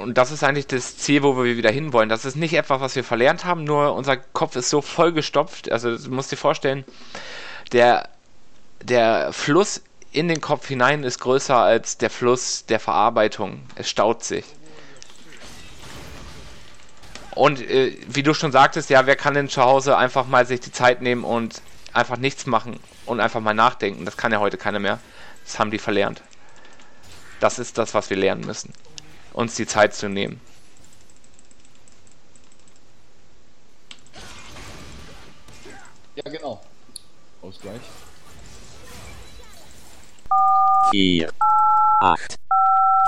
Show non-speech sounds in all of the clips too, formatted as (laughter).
und das ist eigentlich das Ziel, wo wir wieder hinwollen. Das ist nicht etwas, was wir verlernt haben, nur unser Kopf ist so vollgestopft. Also du musst dir vorstellen, der, der Fluss in den Kopf hinein ist größer als der Fluss der Verarbeitung. Es staut sich. Und äh, wie du schon sagtest, ja, wer kann denn zu Hause einfach mal sich die Zeit nehmen und einfach nichts machen und einfach mal nachdenken? Das kann ja heute keiner mehr. Das haben die verlernt. Das ist das, was wir lernen müssen. Uns die Zeit zu nehmen. Ja, genau. Ausgleich. 4, 8,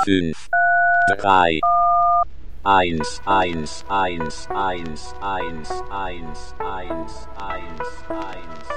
5, 3, 1, 1, 1, 1, 1, 1, 1, 1, 1, 1.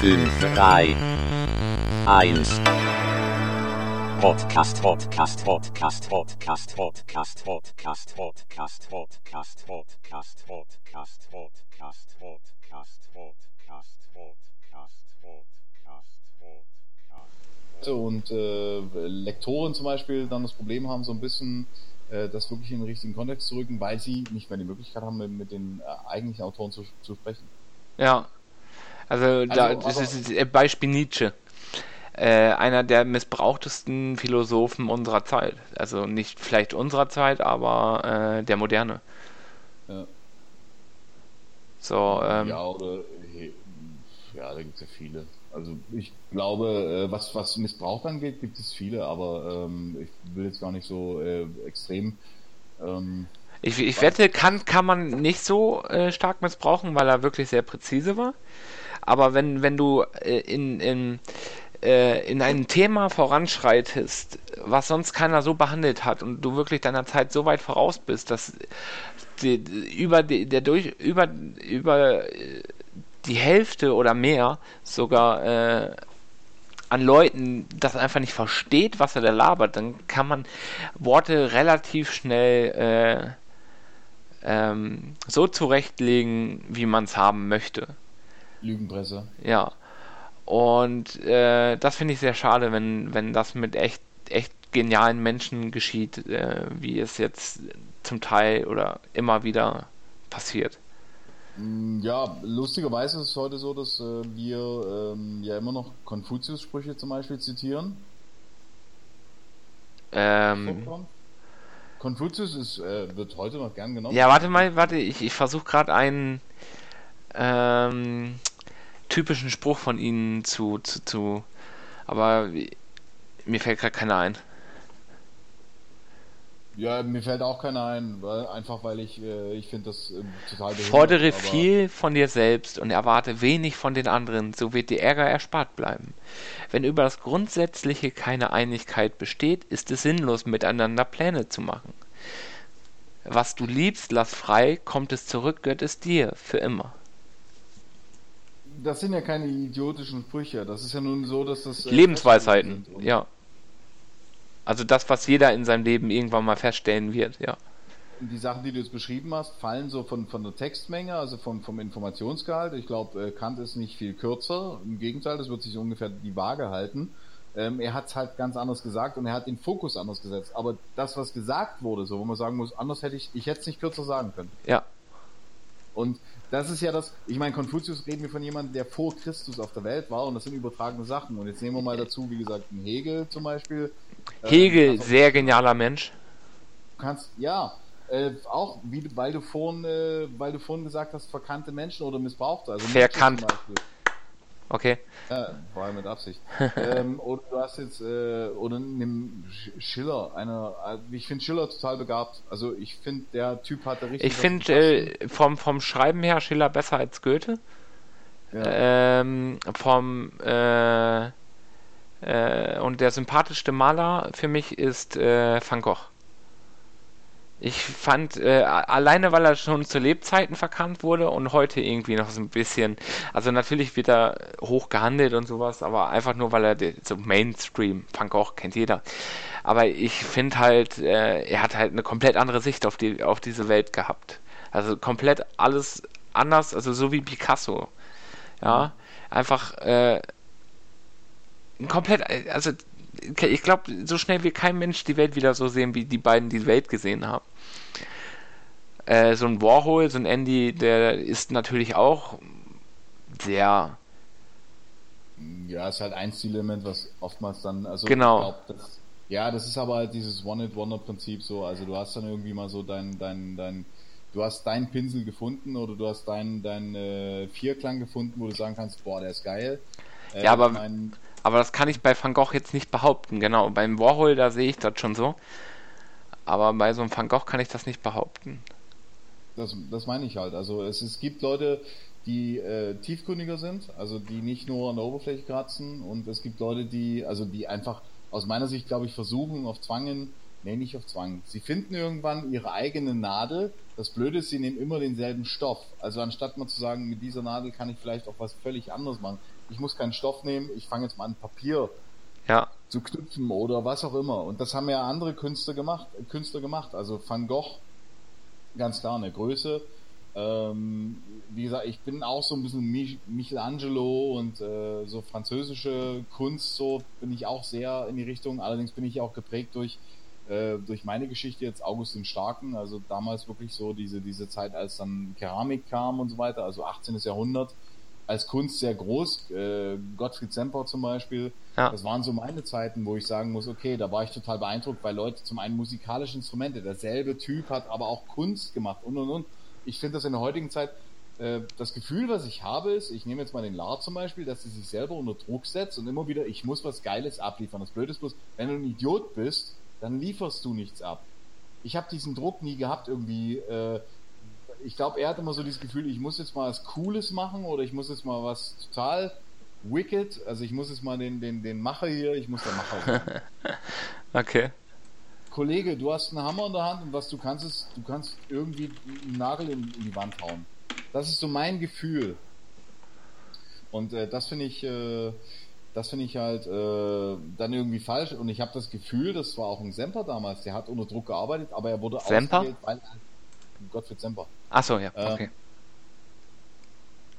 drei, eins. Podcast, Podcast, Podcast, Podcast, Podcast, Podcast, Podcast, Podcast, Podcast, Podcast, Podcast, Podcast, Podcast, und äh, Lektoren zum Beispiel dann das Problem haben, so ein bisschen äh, das wirklich in den richtigen Kontext zu rücken, weil sie nicht mehr die Möglichkeit haben, mit, den äh, eigentlichen Autoren zu, zu sprechen. Ja, also, also da, das ist Beispiel Nietzsche. Äh, einer der missbrauchtesten Philosophen unserer Zeit. Also nicht vielleicht unserer Zeit, aber äh, der Moderne. Ja. So, ähm, ja, oder ja, da gibt es ja viele. Also ich glaube, äh, was, was Missbrauch angeht, gibt es viele, aber ähm, ich will jetzt gar nicht so äh, extrem. Ähm, ich, ich wette, kann, kann man nicht so äh, stark missbrauchen, weil er wirklich sehr präzise war. Aber wenn, wenn du äh, in, in, äh, in ein Thema voranschreitest, was sonst keiner so behandelt hat und du wirklich deiner Zeit so weit voraus bist, dass die, über die, der durch über über äh, die Hälfte oder mehr sogar äh, an Leuten das einfach nicht versteht, was er da labert, dann kann man Worte relativ schnell äh, ähm, so zurechtlegen, wie man es haben möchte. Lügenpresse. Ja. Und äh, das finde ich sehr schade, wenn, wenn das mit echt, echt genialen Menschen geschieht, äh, wie es jetzt zum Teil oder immer wieder passiert. Mm, ja, lustigerweise ist es heute so, dass äh, wir ähm, ja immer noch Konfuzius-Sprüche zum Beispiel zitieren. Ähm, Konfuzius ist, äh, wird heute noch gern genommen. Ja, warte mal, warte, ich, ich versuche gerade einen ähm, typischen Spruch von ihnen zu, zu, zu aber mir fällt gerade keiner ein. Ja, mir fällt auch keiner ein, weil, einfach weil ich, äh, ich finde das äh, total Fordere viel von dir selbst und erwarte wenig von den anderen, so wird dir Ärger erspart bleiben. Wenn über das Grundsätzliche keine Einigkeit besteht, ist es sinnlos, miteinander Pläne zu machen. Was du liebst, lass frei, kommt es zurück, gehört es dir, für immer das sind ja keine idiotischen Sprüche. Das ist ja nun so, dass das. Äh, Lebensweisheiten, ja. Also das, was jeder in seinem Leben irgendwann mal feststellen wird, ja. Die Sachen, die du jetzt beschrieben hast, fallen so von, von der Textmenge, also vom, vom Informationsgehalt. Ich glaube, äh, Kant ist nicht viel kürzer. Im Gegenteil, das wird sich ungefähr die Waage halten. Ähm, er hat es halt ganz anders gesagt und er hat den Fokus anders gesetzt. Aber das, was gesagt wurde, so wo man sagen muss, anders hätte ich, ich hätte es nicht kürzer sagen können. Ja. Und das ist ja das, ich meine, Konfuzius reden wir von jemandem, der vor Christus auf der Welt war und das sind übertragene Sachen. Und jetzt nehmen wir mal dazu, wie gesagt, einen Hegel zum Beispiel. Hegel, ähm, sehr genialer Mensch. Du kannst, ja, äh, auch, wie, weil du vorhin, äh, weil du vorhin gesagt hast, verkannte Menschen oder Missbrauchte. Also Verkannt. Okay. Ja, war ja mit Absicht. (laughs) ähm, oder du hast jetzt, äh, oder nimm Sch- Schiller, einer, äh, ich finde Schiller total begabt. Also ich finde, der Typ hatte richtig. Ich finde äh, vom, vom Schreiben her Schiller besser als Goethe. ja. Ähm, vom äh, äh, und der sympathischste Maler für mich ist äh, Van Gogh. Ich fand, äh, alleine weil er schon zu Lebzeiten verkannt wurde und heute irgendwie noch so ein bisschen, also natürlich wird er hoch gehandelt und sowas, aber einfach nur weil er so Mainstream, Van Gogh kennt jeder. Aber ich finde halt, äh, er hat halt eine komplett andere Sicht auf die, auf diese Welt gehabt. Also komplett alles anders, also so wie Picasso. Ja, einfach äh, komplett, also ich glaube, so schnell wird kein Mensch die Welt wieder so sehen, wie die beiden die Welt gesehen haben. Äh, so ein Warhol, so ein Andy, der ist natürlich auch sehr, Ja, ist halt ein Stilelement, was oftmals dann, also Genau. ich glaub, das, ja, das ist aber halt dieses One-Hit-Wonder-Prinzip so, also du hast dann irgendwie mal so dein, dein, dein, du hast deinen Pinsel gefunden oder du hast deinen, deinen äh, Vierklang gefunden, wo du sagen kannst, boah, der ist geil. Äh, Ja, aber- mein, aber das kann ich bei Van Gogh jetzt nicht behaupten. Genau, beim Warhol, da sehe ich das schon so. Aber bei so einem Van Gogh kann ich das nicht behaupten. Das, das meine ich halt. Also es, es gibt Leute, die äh, tiefgründiger sind, also die nicht nur an der Oberfläche kratzen und es gibt Leute, die, also die einfach aus meiner Sicht, glaube ich, versuchen auf Zwangen, nee, nicht auf Zwang. Sie finden irgendwann ihre eigene Nadel. Das Blöde ist, sie nehmen immer denselben Stoff. Also anstatt mal zu sagen, mit dieser Nadel kann ich vielleicht auch was völlig anderes machen. Ich muss keinen Stoff nehmen, ich fange jetzt mal an Papier Ja, zu knüpfen oder was auch immer. Und das haben ja andere Künstler gemacht, Künstler gemacht. Also Van Gogh, ganz klar eine Größe. Ähm, wie gesagt, ich bin auch so ein bisschen Mich Michelangelo und äh, so französische Kunst, so bin ich auch sehr in die Richtung. Allerdings bin ich auch geprägt durch äh, durch meine Geschichte jetzt August den Starken, also damals wirklich so diese diese Zeit, als dann Keramik kam und so weiter, also 18. Jahrhundert als Kunst sehr groß. Äh, Gottfried Semper zum Beispiel, Ja. das waren so meine Zeiten, wo ich sagen muss, okay, da war ich total beeindruckt, weil Leute zum einen musikalische Instrumente, derselbe Typ hat aber auch Kunst gemacht und und und. Ich finde das in der heutigen Zeit, äh, das Gefühl, was ich habe, ist, ich nehme jetzt mal den Lard zum Beispiel, dass er sich selber unter Druck setzt und immer wieder, ich muss was Geiles abliefern. Das Blöde ist bloß, wenn du ein Idiot bist, dann lieferst du nichts ab. Ich habe diesen Druck nie gehabt, irgendwie, äh, ich glaube, er hat immer so dieses Gefühl, ich muss jetzt mal was Cooles machen oder ich muss jetzt mal was total wicked, also ich muss jetzt mal den, den, den Macher hier, ich muss der Macher sein. (laughs) okay. Kollege, du hast einen Hammer in der Hand und was du kannst ist, du kannst irgendwie einen Nagel in, in die Wand hauen. Das ist so mein Gefühl. Und äh, das finde ich, äh, das finde ich halt äh, dann irgendwie falsch. Und ich habe das Gefühl, das war auch ein Semper damals, der hat unter Druck gearbeitet, aber er wurde Semper? ausgewählt, weil er, Gottfried Semper, Achso, ja, Ähm, okay.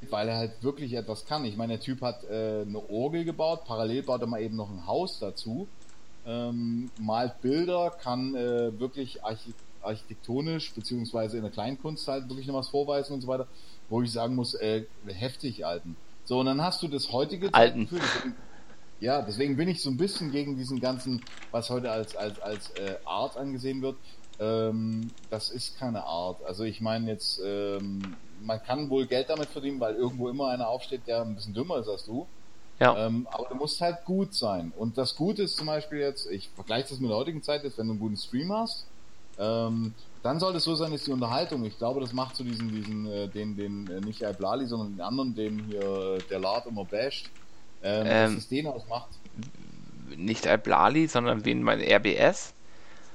weil er halt wirklich etwas kann. Ich meine, der Typ hat äh, eine Orgel gebaut, parallel baut er mal eben noch ein Haus dazu, ähm, malt Bilder, kann äh, wirklich archi architektonisch beziehungsweise in der Kleinkunst halt wirklich noch was vorweisen und so weiter, wo ich sagen muss, äh, heftig, Alten. So, und dann hast du das heutige Alten. Zeitgefühl, deswegen, ja, deswegen bin ich so ein bisschen gegen diesen ganzen, was heute als, als, als äh, Art angesehen wird. Ähm, das ist keine Art. Also ich meine jetzt, ähm, man kann wohl Geld damit verdienen, weil irgendwo immer einer aufsteht, der ein bisschen dümmer ist als du. Ja. Ähm, aber du musst halt gut sein. Und das Gute ist zum Beispiel jetzt, ich vergleiche das mit der heutigen Zeit, ist, wenn du einen guten Stream hast, ähm, dann sollte es so sein, dass die Unterhaltung, ich glaube, das macht so diesen, diesen, äh, den, den, äh, nicht Blali, sondern den anderen, den hier der Lard immer basht, ähm, Ähm. dass es den ausmacht. Nicht Alblali, sondern wen mein RBS?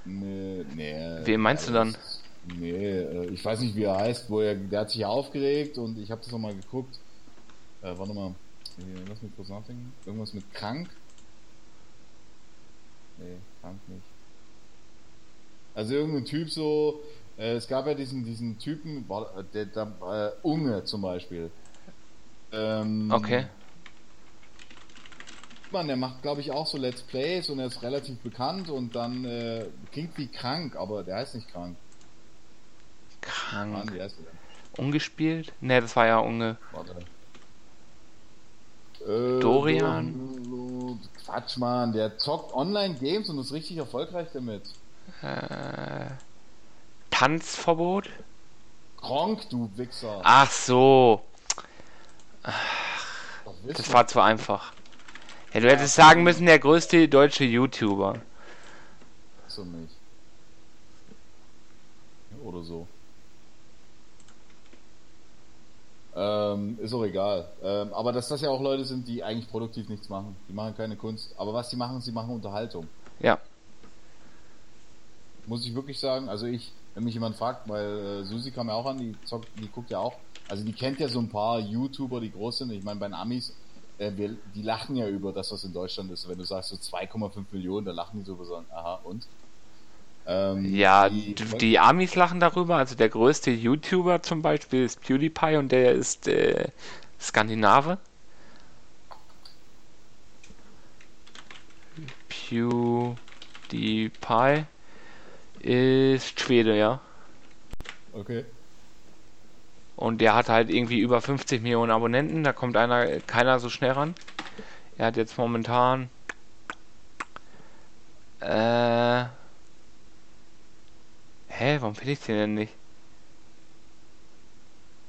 Nee, nee. Wen meinst du dann? Nee, äh, ich weiß nicht, wie er heißt, wo er, der hat sich aufgeregt und ich habe das nochmal geguckt. Äh, warte mal, lass mich kurz nachdenken. Irgendwas mit krank? Nee, krank nicht. Also irgendein Typ so, äh, es gab ja diesen, diesen Typen, war, der, der äh, Unge zum Beispiel. Ähm, Okay. Mann, der macht, glaube ich, auch so Let's Plays und er ist relativ bekannt und dann äh, klingt wie krank, aber der heißt nicht krank. Mann, Krank. wie heißt der? Ungespielt? Ne, das war ja unge. Warte. Äh, Dorian? Dor- Quatsch, Mann, der zockt Online-Games und ist richtig erfolgreich damit. Äh, Tanzverbot? Gronk, du Wichser. Ach so. Doch Das war zu einfach. Ja, du hättest sagen müssen, der größte deutsche YouTuber. So nicht. Oder so. Ähm, ist auch egal. Ähm, aber dass das ja auch Leute sind, die eigentlich produktiv nichts machen. Die machen keine Kunst. Aber was sie machen, sie machen Unterhaltung. Ja. Muss ich wirklich sagen. Also ich, wenn mich jemand fragt, weil äh, Susi kam ja auch an, die, zockt, die guckt ja auch. Also die kennt ja so ein paar YouTuber, die groß sind. Ich meine, bei den Amis, äh, wir, die lachen ja über das, was in Deutschland ist. Wenn du sagst so 2,5 Millionen, da lachen die so so, aha, und? Ähm, Ja, die, die Amis lachen darüber. Also der größte YouTuber zum Beispiel ist PewDiePie und der ist äh, Skandinave. PewDiePie ist Schwede, ja. Okay. Und der hat halt irgendwie über 50 Millionen Abonnenten. Da kommt einer, keiner so schnell ran. Er hat jetzt momentan. Äh. Hä, warum finde ich den denn nicht?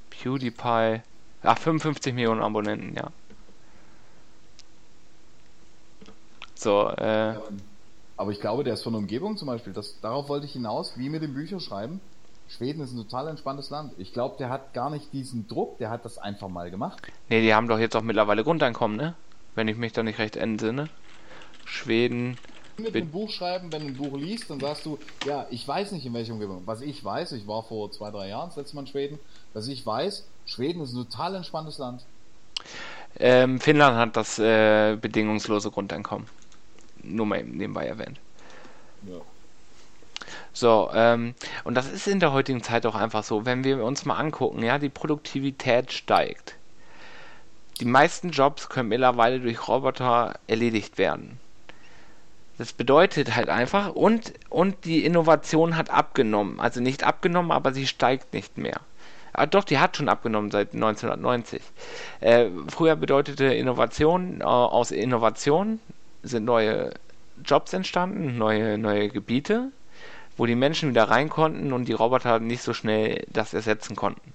PewDiePie. Ach, 55 Millionen Abonnenten, ja. So, äh. Aber ich glaube, der ist von der Umgebung zum Beispiel. Das, darauf wollte ich hinaus, wie mit dem Bücherschreiben. Schweden ist ein total entspanntes Land. Ich glaube, der hat gar nicht diesen Druck, der hat das einfach mal gemacht. Ne, die haben doch jetzt auch mittlerweile Grundeinkommen, ne? Wenn ich mich da nicht recht entsinne. Schweden. Mit einem Buch schreiben, wenn du ein Buch liest, dann sagst du, ja, ich weiß nicht in welcher Umgebung. Was ich weiß, ich war vor zwei, drei Jahren das letzte Mal in Schweden, dass ich weiß, Schweden ist ein total entspanntes Land. Ähm, Finnland hat das äh, bedingungslose Grundeinkommen. Nur mal eben nebenbei erwähnt. Ja. So, ähm, und das ist in der heutigen Zeit auch einfach so, wenn wir uns mal angucken, ja, die Produktivität steigt. Die meisten Jobs können mittlerweile durch Roboter erledigt werden. Das bedeutet halt einfach, und, und die Innovation hat abgenommen. Also nicht abgenommen, aber sie steigt nicht mehr. Ah, doch, die hat schon abgenommen seit 1990. Äh, früher bedeutete Innovation, äh, aus Innovation sind neue Jobs entstanden, neue, neue Gebiete, wo die Menschen wieder rein konnten und die Roboter nicht so schnell das ersetzen konnten.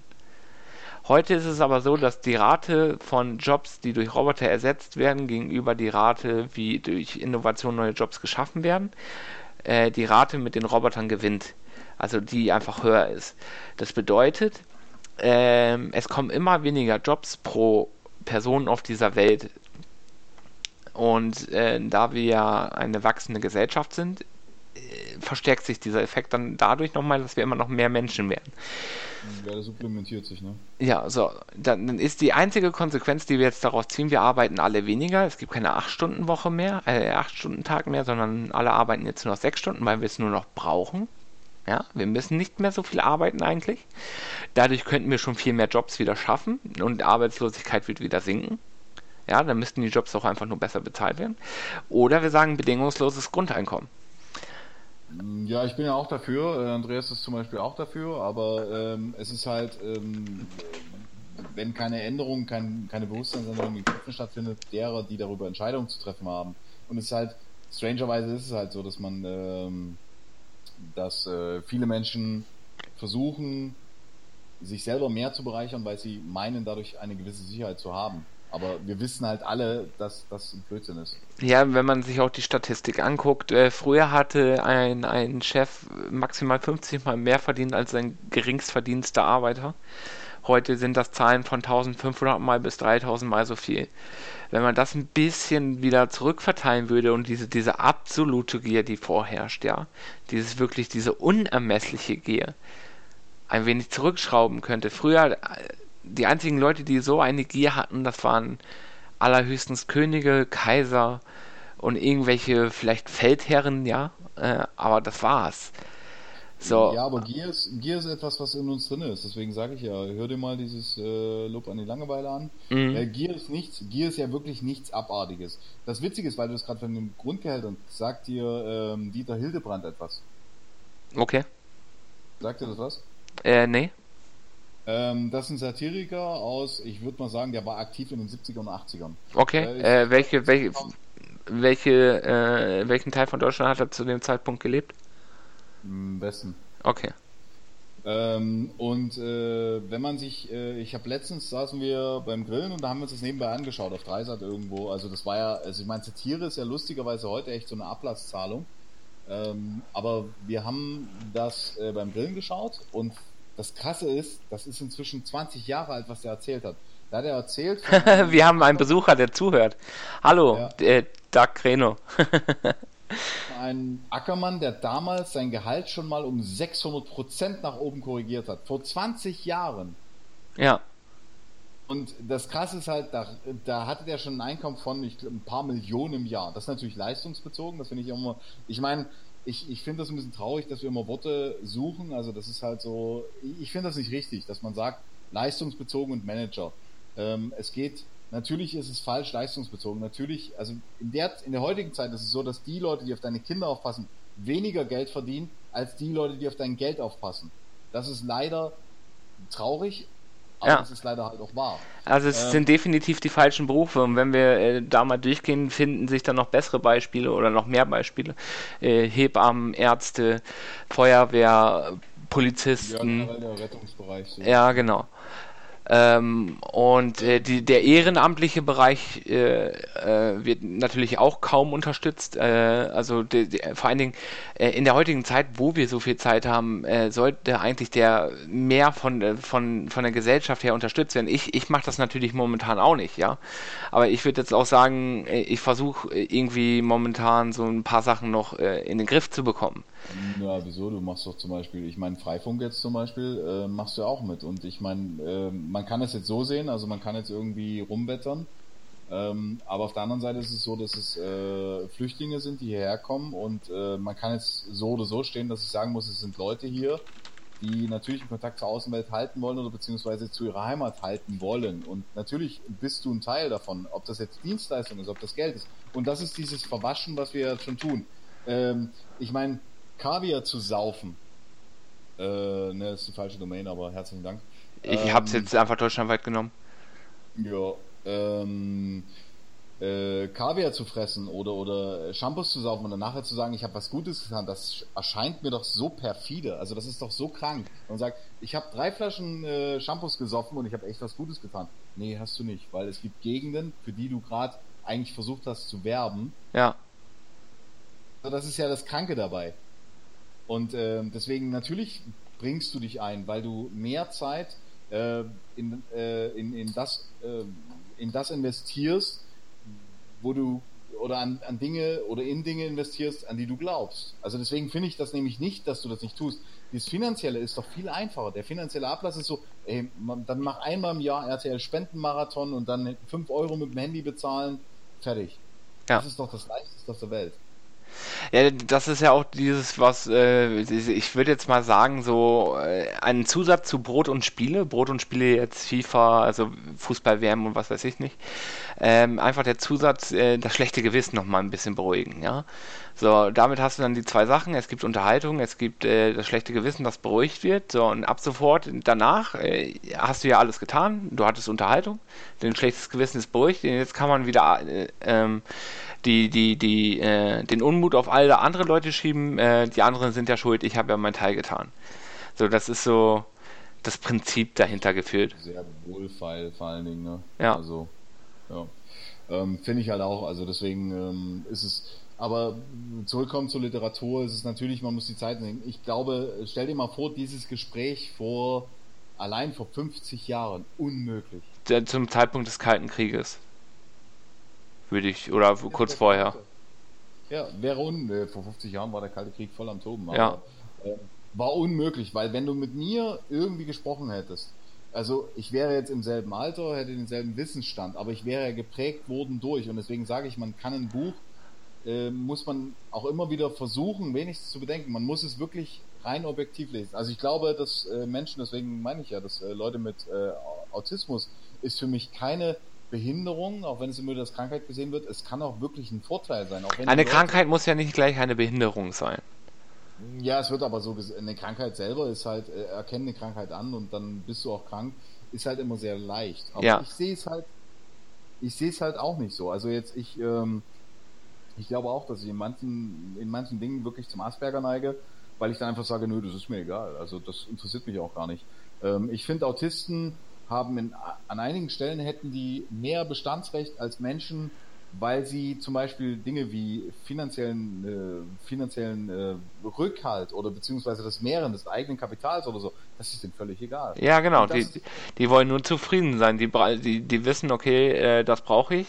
Heute ist es aber so, dass die Rate von Jobs, die durch Roboter ersetzt werden, gegenüber die Rate, wie durch Innovation neue Jobs geschaffen werden, äh, die Rate mit den Robotern gewinnt. Also die einfach höher ist. Das bedeutet, ähm, es kommen immer weniger Jobs pro Person auf dieser Welt. Und äh, da wir ja eine wachsende Gesellschaft sind, äh, verstärkt sich dieser Effekt dann dadurch nochmal, dass wir immer noch mehr Menschen werden. Ja, das supplementiert sich, ne? Ja, so, dann, dann ist die einzige Konsequenz, die wir jetzt daraus ziehen, wir arbeiten alle weniger. Es gibt keine 8-Stunden-Woche mehr, äh, 8-Stunden-Tag mehr, sondern alle arbeiten jetzt nur noch 6 Stunden, weil wir es nur noch brauchen. Ja, wir müssen nicht mehr so viel arbeiten eigentlich. Dadurch könnten wir schon viel mehr Jobs wieder schaffen und die Arbeitslosigkeit wird wieder sinken. Ja, dann müssten die Jobs auch einfach nur besser bezahlt werden. Oder wir sagen bedingungsloses Grundeinkommen. Ja, ich bin ja auch dafür. Äh, Andreas ist zum Beispiel auch dafür, aber ähm, es ist halt, ähm, wenn keine Änderung, kein, keine Bewusstseinsänderung in Köpfen stattfindet, derer, die darüber Entscheidungen zu treffen haben. Und es ist halt, strangerweise ist es halt so, dass man, ähm, dass äh, viele Menschen versuchen, sich selber mehr zu bereichern, weil sie meinen, dadurch eine gewisse Sicherheit zu haben. Aber wir wissen halt alle, dass das ein Blödsinn ist. Ja, wenn man sich auch die Statistik anguckt, äh, früher hatte ein, ein Chef maximal 50 Mal mehr verdient als sein geringstverdienster Arbeiter. Heute sind das Zahlen von 1500 Mal bis 3000 Mal so viel. Wenn man das ein bisschen wieder zurückverteilen würde und diese, diese absolute Gier, die vorherrscht, ja, dieses wirklich, diese unermessliche Gier, ein wenig zurückschrauben könnte. Früher, äh, die einzigen Leute, die so eine Gier hatten, das waren allerhöchstens Könige, Kaiser und irgendwelche vielleicht Feldherren, ja, äh, aber das war's. So, Ja, aber Gier ist, Gier ist etwas, was in uns drin ist. Deswegen sage ich ja, hör dir mal dieses äh, Lob an die Langeweile an. Mhm. Äh, Gier ist nichts, Gier ist ja wirklich nichts Abartiges. Das Witzige ist, weil du es gerade von den Grundgehältern sagt dir ähm, Dieter Hildebrand etwas. okay. Sagt dir das was? Äh, nee. Ähm, das ist ein Satiriker aus, ich würde mal sagen, der war aktiv in den 70er und 80ern. Okay. Äh, Äh, welche, welche, welche, äh, welchen Teil von Deutschland hat er zu dem Zeitpunkt gelebt? Am besten. Okay. Ähm, und äh, wenn man sich, äh, ich habe letztens saßen wir beim Grillen und da haben wir uns das nebenbei angeschaut auf Dreisat irgendwo. Also das war ja, also ich meine, Satire ist ja lustigerweise heute echt so eine Ablasszahlung. Ähm, aber wir haben das äh, beim Grillen geschaut und das Krasse ist, das ist inzwischen 20 Jahre alt, was der erzählt hat. Da hat er erzählt. (laughs) Wir haben einen Besucher, der zuhört. Hallo, Ja. äh, Doug Reno. (laughs) ein Ackermann, der damals sein Gehalt schon mal um 600 Prozent nach oben korrigiert hat. Vor 20 Jahren. ja, Und das Krasse ist halt, da, da hatte der schon ein Einkommen von ich, glaub, ein paar Millionen im Jahr. Das ist natürlich leistungsbezogen, das finde ich immer. Ich meine, ich, ich finde das ein bisschen traurig, dass wir immer Worte suchen. Also das ist halt so, ich, finde das nicht richtig, dass man sagt, leistungsbezogen und Manager. Ähm, es geht, natürlich ist es falsch leistungsbezogen. Natürlich, also in der, in der heutigen Zeit ist es so, dass die Leute, die auf deine Kinder aufpassen, weniger Geld verdienen, als die Leute, die auf dein Geld aufpassen. Das ist leider traurig, aber Ja. es ist leider halt auch wahr. also es Ähm. sind definitiv die falschen Berufe und wenn wir äh, da mal durchgehen, finden sich dann noch bessere Beispiele oder noch mehr Beispiele. Äh, Hebammen, Ärzte, Feuerwehr, Polizisten. Ja, der Rettungsbereich. So. Ja, genau. Ähm, und äh, die, der ehrenamtliche Bereich äh, äh, wird natürlich auch kaum unterstützt. Äh, also de, de, vor allen Dingen äh, in der heutigen Zeit, wo wir so viel Zeit haben, äh, sollte eigentlich der mehr von, äh, von, von der Gesellschaft her unterstützt werden. Ich, ich mache das natürlich momentan auch nicht, ja. Aber ich würde jetzt auch sagen, äh, ich versuche irgendwie momentan so ein paar Sachen noch äh, in den Griff zu bekommen. Ja, wieso? Du machst doch zum Beispiel, ich meine, Freifunk jetzt zum Beispiel, äh, machst du auch mit. Und ich meine, äh, man kann es jetzt so sehen, also man kann jetzt irgendwie rumwettern. Ähm, aber auf der anderen Seite ist es so, dass es äh, Flüchtlinge sind, die hierher kommen und äh, man kann jetzt so oder so stehen, dass ich sagen muss, es sind Leute hier, die natürlich einen Kontakt zur Außenwelt halten wollen oder beziehungsweise zu ihrer Heimat halten wollen. Und natürlich bist du ein Teil davon, ob das jetzt Dienstleistung ist, ob das Geld ist. Und das ist dieses Verwaschen, was wir jetzt schon tun. Ähm, ich meine, Kaviar zu saufen, äh, ne, ist die falsche Domain, aber herzlichen Dank. Ich Ähm, habe es jetzt einfach deutschlandweit genommen. Ja, ähm, äh, Kaviar zu fressen oder, oder Shampoos zu saufen und dann nachher zu sagen, ich habe was Gutes getan, das erscheint mir doch so perfide. Also das ist doch so krank. Und sagt, ich habe drei Flaschen äh, Shampoos gesoffen und ich habe echt was Gutes getan. Nee, hast du nicht, weil es gibt Gegenden, für die du gerade eigentlich versucht hast zu werben. Ja. Also das ist ja das Kranke dabei. Und ähm, deswegen natürlich bringst du dich ein, weil du mehr Zeit äh, in, äh, in, in, das, äh, in das investierst, wo du oder an, an Dinge oder in Dinge investierst, an die du glaubst. Also deswegen finde ich das nämlich nicht, dass du das nicht tust. Das Finanzielle ist doch viel einfacher. Der finanzielle Ablass ist so, ey, man, dann mach einmal im Jahr RTL Spendenmarathon und dann 5 Euro mit dem Handy bezahlen, fertig. Ja. Das ist doch das Leichteste auf der Welt. Ja, das ist ja auch dieses, was äh, ich würde jetzt mal sagen, so äh, ein Zusatz zu Brot und Spiele, Brot und Spiele jetzt FIFA, also Fußball WM und was weiß ich nicht. Ähm, einfach der Zusatz, äh, das schlechte Gewissen noch mal ein bisschen beruhigen, ja. So, damit hast du dann die zwei Sachen. Es gibt Unterhaltung, es gibt äh, das schlechte Gewissen, das beruhigt wird. So, und ab sofort danach äh, hast du ja alles getan. Du hattest Unterhaltung, dein schlechtes Gewissen ist beruhigt. Und jetzt kann man wieder äh, ähm, die, die, die, äh, den Unmut auf alle andere Leute schieben. Äh, die anderen sind ja schuld, ich habe ja meinen Teil getan. So, das ist so das Prinzip dahinter geführt. sehr wohlfeil vor allen Dingen, ne? Ja. Also, ja. Ähm, Finde ich halt auch, also deswegen ähm, ist es, aber zurückkommen zur Literatur, ist es natürlich, man muss die Zeit nehmen. Ich glaube, stell dir mal vor, dieses Gespräch vor, allein vor 50 Jahren, unmöglich. Der- Zum Zeitpunkt des Kalten Krieges. Würde ich, oder kurz vorher. Ja, wäre un äh, vor 50 Jahren war der Kalte Krieg voll am Toben, aber Ja. äh, war unmöglich, weil wenn du mit mir irgendwie gesprochen hättest, also ich wäre jetzt im selben Alter, hätte denselben Wissensstand, aber ich wäre ja geprägt worden durch und deswegen sage ich, man kann ein Buch, äh, muss man auch immer wieder versuchen, wenigstens zu bedenken. Man muss es wirklich rein objektiv lesen. Also ich glaube, dass äh, Menschen, deswegen meine ich ja, dass äh, Leute mit äh, Autismus ist für mich keine Behinderung, auch wenn es immer als Krankheit gesehen wird, es kann auch wirklich ein Vorteil sein. Eine Krankheit muss ja nicht gleich eine Behinderung sein. Ja, es wird aber so gesehen, eine Krankheit selber ist halt, äh, erkenne eine Krankheit an und dann bist du auch krank, ist halt immer sehr leicht. Aber Ja. ich sehe es halt, ich sehe es halt auch nicht so. Also jetzt, ich, ähm, ich glaube auch, dass ich in manchen, in manchen Dingen wirklich zum Asperger neige, weil ich dann einfach sage, nö, das ist mir egal. Also das interessiert mich auch gar nicht. Ähm, ich finde, Autisten haben in, an einigen Stellen hätten die mehr Bestandsrecht als Menschen, weil sie zum Beispiel Dinge wie finanziellen, äh, finanziellen äh, Rückhalt oder beziehungsweise das Mehren des eigenen Kapitals oder so, das ist denen völlig egal. Ja, genau. Die, die wollen nur zufrieden sein. Die, die, die wissen, okay, äh, das brauche ich,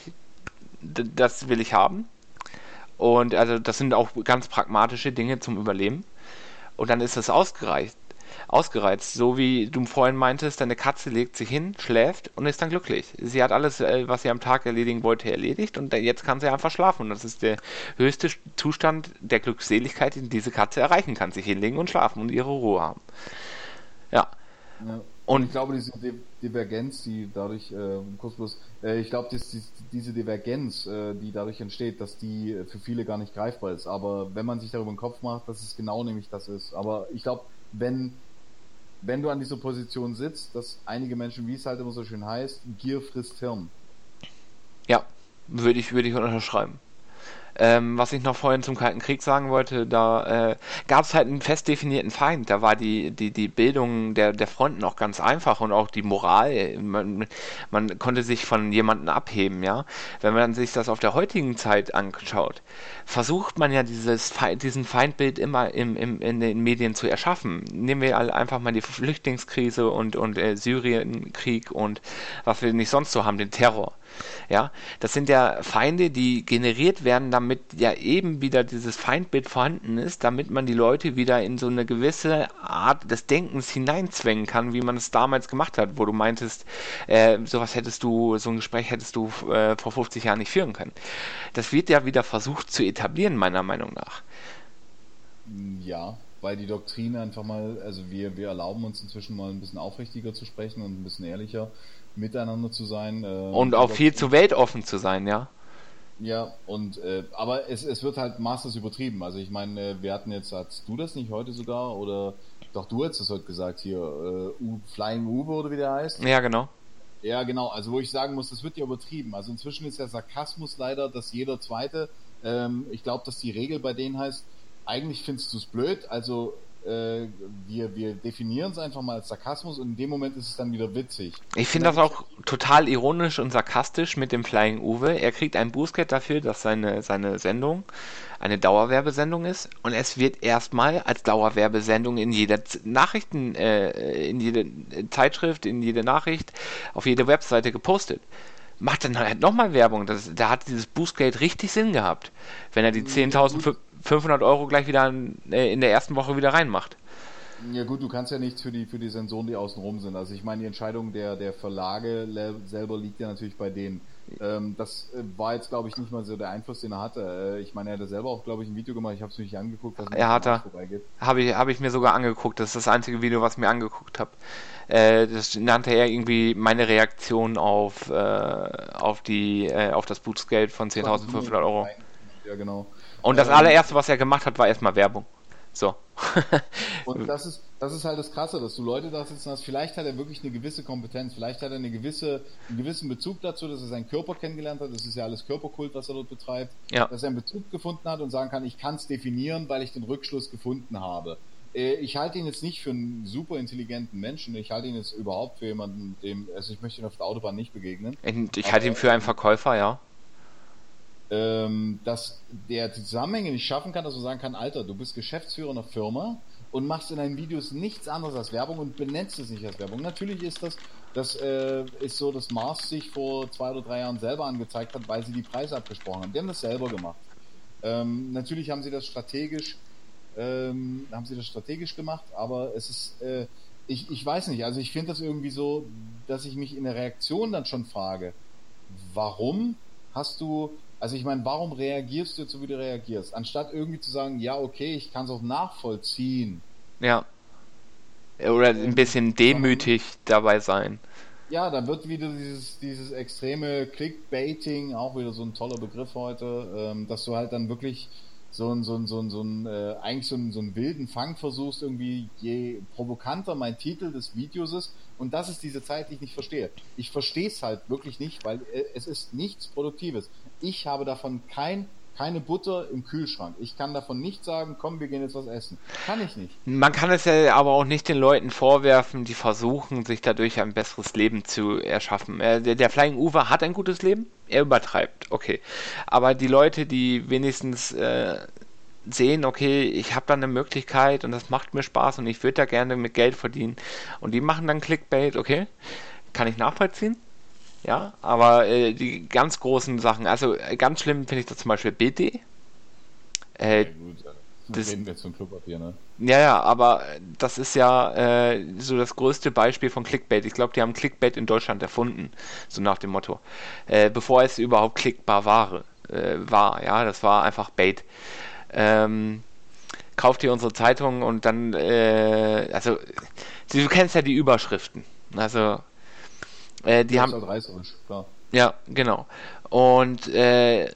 das will ich haben. Und also das sind auch ganz pragmatische Dinge zum Überleben. Und dann ist das ausgereicht ausgereizt. So wie du vorhin meintest, deine Katze legt sich hin, schläft und ist dann glücklich. Sie hat alles, äh, was sie am Tag erledigen wollte, erledigt und jetzt kann sie einfach schlafen. Und das ist der höchste Zustand der Glückseligkeit, den diese Katze erreichen kann. Sich hinlegen und schlafen und ihre Ruhe haben. Ja. ja. Und ich glaube, diese Divergenz, die dadurch, äh, kurz bloß, äh, ich glaube, die, diese Divergenz, äh, die dadurch entsteht, dass die für viele gar nicht greifbar ist. Aber wenn man sich darüber den Kopf macht, dass es genau nämlich das ist. Aber ich glaube, wenn wenn du an dieser Position sitzt, dass einige Menschen, wie es halt immer so schön heißt, Gier frisst Hirn. Ja, würde ich, würde ich unterschreiben. Ähm, was ich noch vorhin zum Kalten Krieg sagen wollte, da äh, gab es halt einen fest definierten Feind. Da war die, die, die Bildung der, der Fronten auch ganz einfach und auch die Moral. Man, man konnte sich von jemandem abheben, ja. Wenn man sich das auf der heutigen Zeit anschaut, versucht man ja dieses diesen Feindbild immer im, im, in den Medien zu erschaffen. Nehmen wir einfach mal die Flüchtlingskrise und, und äh, Syrienkrieg und was wir nicht sonst so haben, den Terror. Ja, das sind ja Feinde, die generiert werden, damit ja eben wieder dieses Feindbild vorhanden ist, damit man die Leute wieder in so eine gewisse Art des Denkens hineinzwängen kann, wie man es damals gemacht hat, wo du meintest, äh, sowas hättest du, so ein Gespräch hättest du äh, vor 50 Jahren nicht führen können. Das wird ja wieder versucht zu etablieren, meiner Meinung nach. Ja, weil die Doktrine einfach mal, also wir, wir erlauben uns inzwischen mal ein bisschen aufrichtiger zu sprechen und ein bisschen ehrlicher miteinander zu sein. Äh, und auch viel zu weltoffen zu sein, ja. Ja, und äh, aber es, es wird halt maßlos übertrieben. Also ich meine, äh, wir hatten jetzt, hast du das nicht heute sogar oder doch du hast es heute gesagt hier, äh, U, Flying Uwe oder wie der heißt? Ja, genau. Ja, genau. Also wo ich sagen muss, das wird ja übertrieben. Also inzwischen ist der Sarkasmus leider, dass jeder Zweite, ähm, ich glaube, dass die Regel bei denen heißt, eigentlich findest du es blöd, also äh, wir, wir definieren es einfach mal als Sarkasmus und in dem Moment ist es dann wieder witzig. Ich finde das auch total ironisch und sarkastisch mit dem Flying Uwe. Er kriegt ein Bußgeld dafür, dass seine, seine Sendung eine Dauerwerbesendung ist und es wird erstmal als Dauerwerbesendung in jeder Nachrichten, äh, in jede Zeitschrift, in jede Nachricht, auf jede Webseite gepostet macht dann halt nochmal Werbung. Das, da hat dieses Boostgeld richtig Sinn gehabt, wenn er die 10.000 500 Euro gleich wieder in, äh, in der ersten Woche wieder reinmacht. Ja gut, du kannst ja nichts für die für die Sensoren, die außen rum sind. Also ich meine, die Entscheidung der der Verlage selber liegt ja natürlich bei denen. Ähm, das äh, war jetzt, glaube ich, nicht mal so der Einfluss, den er hatte. Äh, ich meine, er hatte selber auch, glaube ich, ein Video gemacht. Ich habe es mir nicht angeguckt. Was er hat Habe ich, hab ich mir sogar angeguckt. Das ist das einzige Video, was ich mir angeguckt habe. Äh, das nannte er irgendwie meine Reaktion auf, äh, auf, die, äh, auf das Bootsgeld von 10.500 Euro. Ja, genau. Und das ähm, allererste, was er gemacht hat, war erstmal Werbung. So. (laughs) und das ist, das ist halt das Krasse, dass du Leute da sitzen hast. Vielleicht hat er wirklich eine gewisse Kompetenz, vielleicht hat er eine gewisse, einen gewissen Bezug dazu, dass er seinen Körper kennengelernt hat. Das ist ja alles Körperkult, was er dort betreibt. Ja. Dass er einen Bezug gefunden hat und sagen kann, ich kann es definieren, weil ich den Rückschluss gefunden habe. Äh, ich halte ihn jetzt nicht für einen super intelligenten Menschen. Ich halte ihn jetzt überhaupt für jemanden, dem, also ich möchte ihn auf der Autobahn nicht begegnen. Ich halte ihn für einen Verkäufer, ja ähm, dass der Zusammenhänge nicht schaffen kann, dass man sagen kann, Alter, du bist Geschäftsführer einer Firma und machst in deinen Videos nichts anderes als Werbung und benennst es nicht als Werbung. Natürlich ist das, das äh, ist so, dass Mars sich vor zwei oder drei Jahren selber angezeigt hat, weil sie die Preise abgesprochen haben. Die haben das selber gemacht. Ähm, natürlich haben sie das strategisch, ähm, haben sie das strategisch gemacht, aber es ist, äh, ich, ich weiß nicht, also ich finde das irgendwie so, dass ich mich in der Reaktion dann schon frage, warum hast du also ich meine, warum reagierst du jetzt so, wie du reagierst? Anstatt irgendwie zu sagen, ja, okay, ich kann es auch nachvollziehen. Ja. Oder ein bisschen demütig dabei sein. Ja, da wird wieder dieses, dieses extreme Clickbaiting, auch wieder so ein toller Begriff heute, ähm, dass du halt dann wirklich so ein, so ein, so ein, so ein äh, eigentlich so einen, so einen wilden Fang versuchst, irgendwie je provokanter mein Titel des Videos ist. Und das ist diese Zeit, die ich nicht verstehe. Ich verstehe es halt wirklich nicht, weil äh, es ist nichts Produktives. Ich habe davon kein keine Butter im Kühlschrank. Ich kann davon nicht sagen, komm, wir gehen jetzt was essen. Kann ich nicht. Man kann es ja aber auch nicht den Leuten vorwerfen, die versuchen, sich dadurch ein besseres Leben zu erschaffen. Äh, der, der Flying Uwe hat ein gutes Leben, er übertreibt, okay. Aber die Leute, die wenigstens äh, sehen, okay, ich habe da eine Möglichkeit und das macht mir Spaß und ich würde da gerne mit Geld verdienen und die machen dann Clickbait, okay, kann ich nachvollziehen. Ja, aber äh, die ganz großen Sachen, also äh, ganz schlimm finde ich das zum Beispiel BD. Äh, Ja, gut, äh, das- reden wir von Klopapier, ne? ja, ja, aber das ist ja äh, so das größte Beispiel von Clickbait. Ich glaube, die haben Clickbait in Deutschland erfunden, so nach dem Motto. Äh, bevor es überhaupt klickbar war, äh, war, ja, das war einfach Bait. Ähm, kauft ihr unsere Zeitung und dann, äh, also, du kennst ja die Überschriften. Also, äh, die Das haben, reißerisch, klar. ja, genau. Und äh,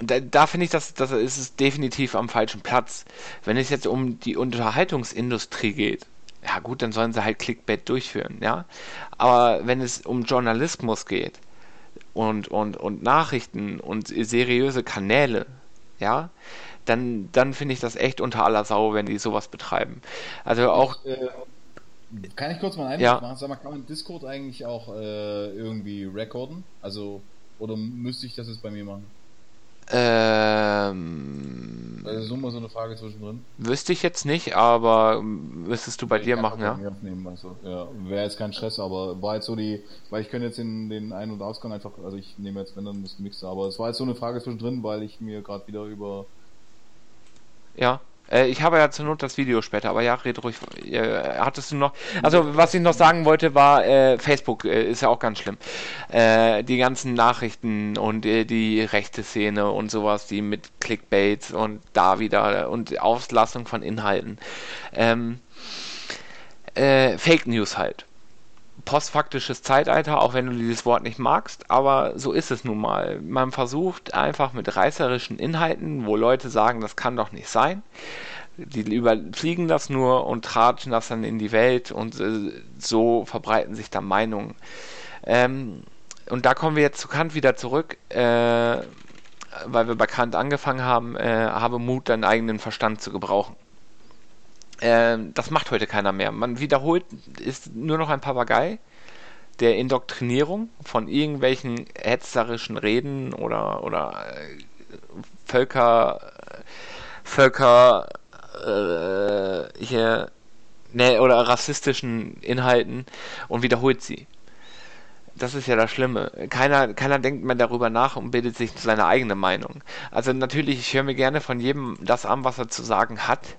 da, da finde ich, dass das ist es definitiv am falschen Platz. Wenn es jetzt um die Unterhaltungsindustrie geht, ja gut, dann sollen sie halt Clickbait durchführen, ja. Aber wenn es um Journalismus geht und, und, und Nachrichten und seriöse Kanäle, ja, dann, dann finde ich das echt unter aller Sau, wenn die sowas betreiben. Also auch, Äh, kann ich kurz mal einen Ja. machen? Sag mal, kann man Discord eigentlich auch äh, irgendwie recorden? Also, oder müsste ich das jetzt bei mir machen? ähm, Also, so mal so eine Frage zwischendrin. wüsste ich jetzt nicht, aber müsstest du bei dir Ich kann machen, ja? Aufnehmen, also, ja, wäre jetzt kein Stress, aber war jetzt so die, weil ich könnte jetzt in den Ein- und Ausgang einfach, also ich nehme jetzt, wenn dann das Mixer, aber es war jetzt so eine Frage zwischendrin, weil ich mir gerade wieder über Ja. Äh, ich habe ja zur Not das Video später, aber ja, red ruhig. Äh, hattest du noch. Also, was ich noch sagen wollte, war, äh, Facebook äh, ist ja auch ganz schlimm. Äh, die ganzen Nachrichten und äh, die rechte Szene und sowas, die mit Clickbaits und da wieder und Auslassung von Inhalten. Ähm, äh, Fake News halt. Postfaktisches Zeitalter, auch wenn du dieses Wort nicht magst, aber so ist es nun mal. Man versucht einfach mit reißerischen Inhalten, wo Leute sagen, das kann doch nicht sein, die überfliegen das nur und tratschen das dann in die Welt und äh, so verbreiten sich dann Meinungen. Ähm, und da kommen wir jetzt zu Kant wieder zurück, äh, weil wir bei Kant angefangen haben, äh, habe Mut, deinen eigenen Verstand zu gebrauchen. Ähm, das macht heute keiner mehr. Man wiederholt, ist nur noch ein Papagei der Indoktrinierung von irgendwelchen hetzerischen Reden oder, oder äh, Völker, Völker, äh, hier, ne, oder rassistischen Inhalten und wiederholt sie. Das ist ja das Schlimme. Keiner, keiner denkt mehr darüber nach und bildet sich seine eigene Meinung. Also natürlich, ich höre mir gerne von jedem das an, was er zu sagen hat.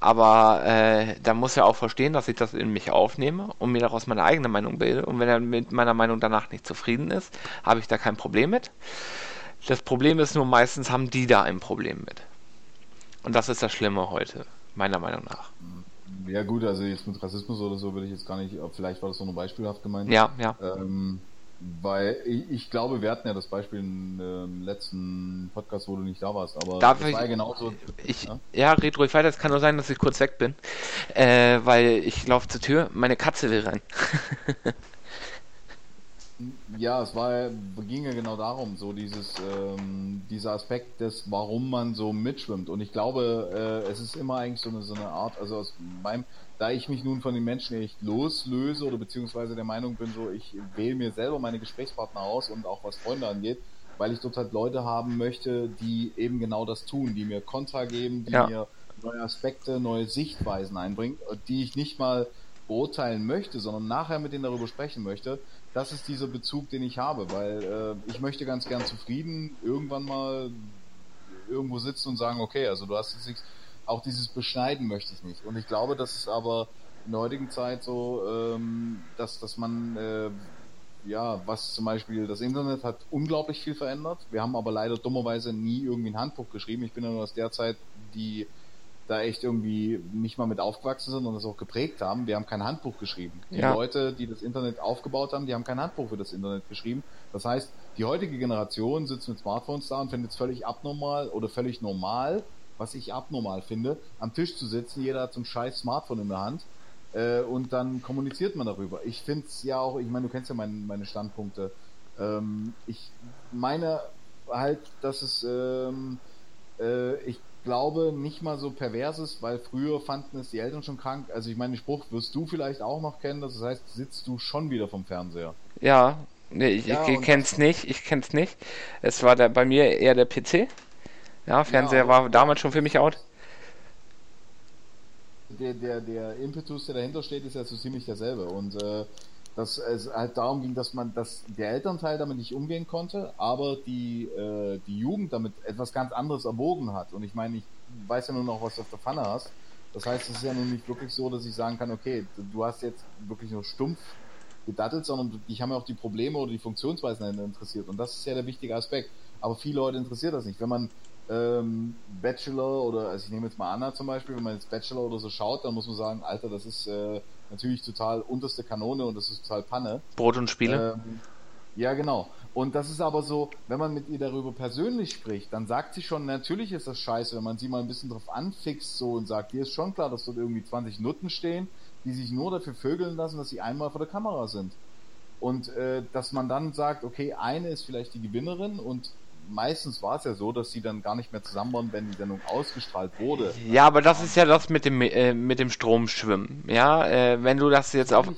Aber äh, da muss er auch verstehen, dass ich das in mich aufnehme und mir daraus meine eigene Meinung bilde. Und wenn er mit meiner Meinung danach nicht zufrieden ist, habe ich da kein Problem mit. Das Problem ist nur, meistens haben die da ein Problem mit. Und das ist das Schlimme heute, meiner Meinung nach. Ja gut, also jetzt mit Rassismus oder so würde ich jetzt gar nicht, vielleicht war das so nur beispielhaft gemeint. Ja, ja. Ähm, weil ich, ich glaube, wir hatten ja das Beispiel im ähm, letzten Podcast, wo du nicht da warst, aber Darf das ich- war ja genauso. Ich, ja? ja, red ruhig weiter. Es kann nur sein, dass ich kurz weg bin. Äh, weil ich laufe zur Tür, meine Katze will rein. (laughs) Ja, es war, ging ja genau darum, so dieses, ähm, dieser Aspekt des, warum man so mitschwimmt. Und ich glaube, äh, es ist immer eigentlich so eine, so eine Art, also aus meinem, da ich mich nun von den Menschen echt loslöse oder beziehungsweise der Meinung bin, so ich wähle mir selber meine Gesprächspartner aus und auch was Freunde angeht, weil ich dort halt Leute haben möchte, die eben genau das tun, die mir Kontra geben, die Ja. mir neue Aspekte, neue Sichtweisen einbringen, die ich nicht mal beurteilen möchte, sondern nachher mit denen darüber sprechen möchte. Das ist dieser Bezug, den ich habe, weil äh, ich möchte ganz gern zufrieden irgendwann mal irgendwo sitzen und sagen, okay, also du hast jetzt nichts, auch dieses Beschneiden möchte ich nicht. Und ich glaube, das ist aber in der heutigen Zeit so, ähm, dass, dass man, äh, ja, was zum Beispiel, das Internet hat unglaublich viel verändert. Wir haben aber leider dummerweise nie irgendwie ein Handbuch geschrieben. Ich bin ja nur aus der Zeit, die da echt irgendwie nicht mal mit aufgewachsen sind und das auch geprägt haben. Wir haben kein Handbuch geschrieben. Die Ja. Leute, die das Internet aufgebaut haben, die haben kein Handbuch für das Internet geschrieben. Das heißt, die heutige Generation sitzt mit Smartphones da und findet es völlig abnormal oder völlig normal, was ich abnormal finde, am Tisch zu sitzen, jeder hat so ein scheiß Smartphone in der Hand äh, und dann kommuniziert man darüber. Ich finde es ja auch, ich meine, du kennst ja mein, meine Standpunkte. Ähm, ich meine, halt, dass es, ähm, äh, ich glaube, nicht mal so pervers ist, weil früher fanden es die Eltern schon krank. Also ich meine, den Spruch wirst du vielleicht auch noch kennen, das heißt, sitzt du schon wieder vom Fernseher. Ja, nee, ich, Ja, ich kenn's nicht, ich kenn's nicht. Es war der, bei mir eher der PC. Ja, Fernseher Ja, war damals schon für mich out. Der, der, der Impetus, der dahinter steht, ist ja so ziemlich derselbe. Und äh, dass es halt darum ging, dass man, dass der Elternteil damit nicht umgehen konnte, aber die, äh, die Jugend damit etwas ganz anderes erwogen hat. Und ich meine, ich weiß ja nur noch, was du auf der Pfanne hast. Das heißt, es ist ja nun nicht wirklich so, dass ich sagen kann, okay, du hast jetzt wirklich nur stumpf gedattelt, sondern dich haben ja auch die Probleme oder die Funktionsweisen interessiert. Und das ist ja der wichtige Aspekt. Aber viele Leute interessiert das nicht. Wenn man ähm, Bachelor oder, also ich nehme jetzt mal Anna zum Beispiel, wenn man jetzt Bachelor oder so schaut, dann muss man sagen, Alter, das ist äh, natürlich total unterste Kanone und das ist total Panne. Brot und Spiele. Ähm, ja, genau. Und das ist aber so, wenn man mit ihr darüber persönlich spricht, dann sagt sie schon, natürlich ist das scheiße, wenn man sie mal ein bisschen drauf anfixt so und sagt, dir ist schon klar, dass dort irgendwie 20 Nutten stehen, die sich nur dafür vögeln lassen, dass sie einmal vor der Kamera sind. Und äh, dass man dann sagt, okay, eine ist vielleicht die Gewinnerin und meistens war es ja so, dass sie dann gar nicht mehr zusammen waren, wenn die Sendung ausgestrahlt wurde. Ja, aber das ist ja das mit dem äh, mit dem Stromschwimmen. Ja, äh, wenn du das jetzt auf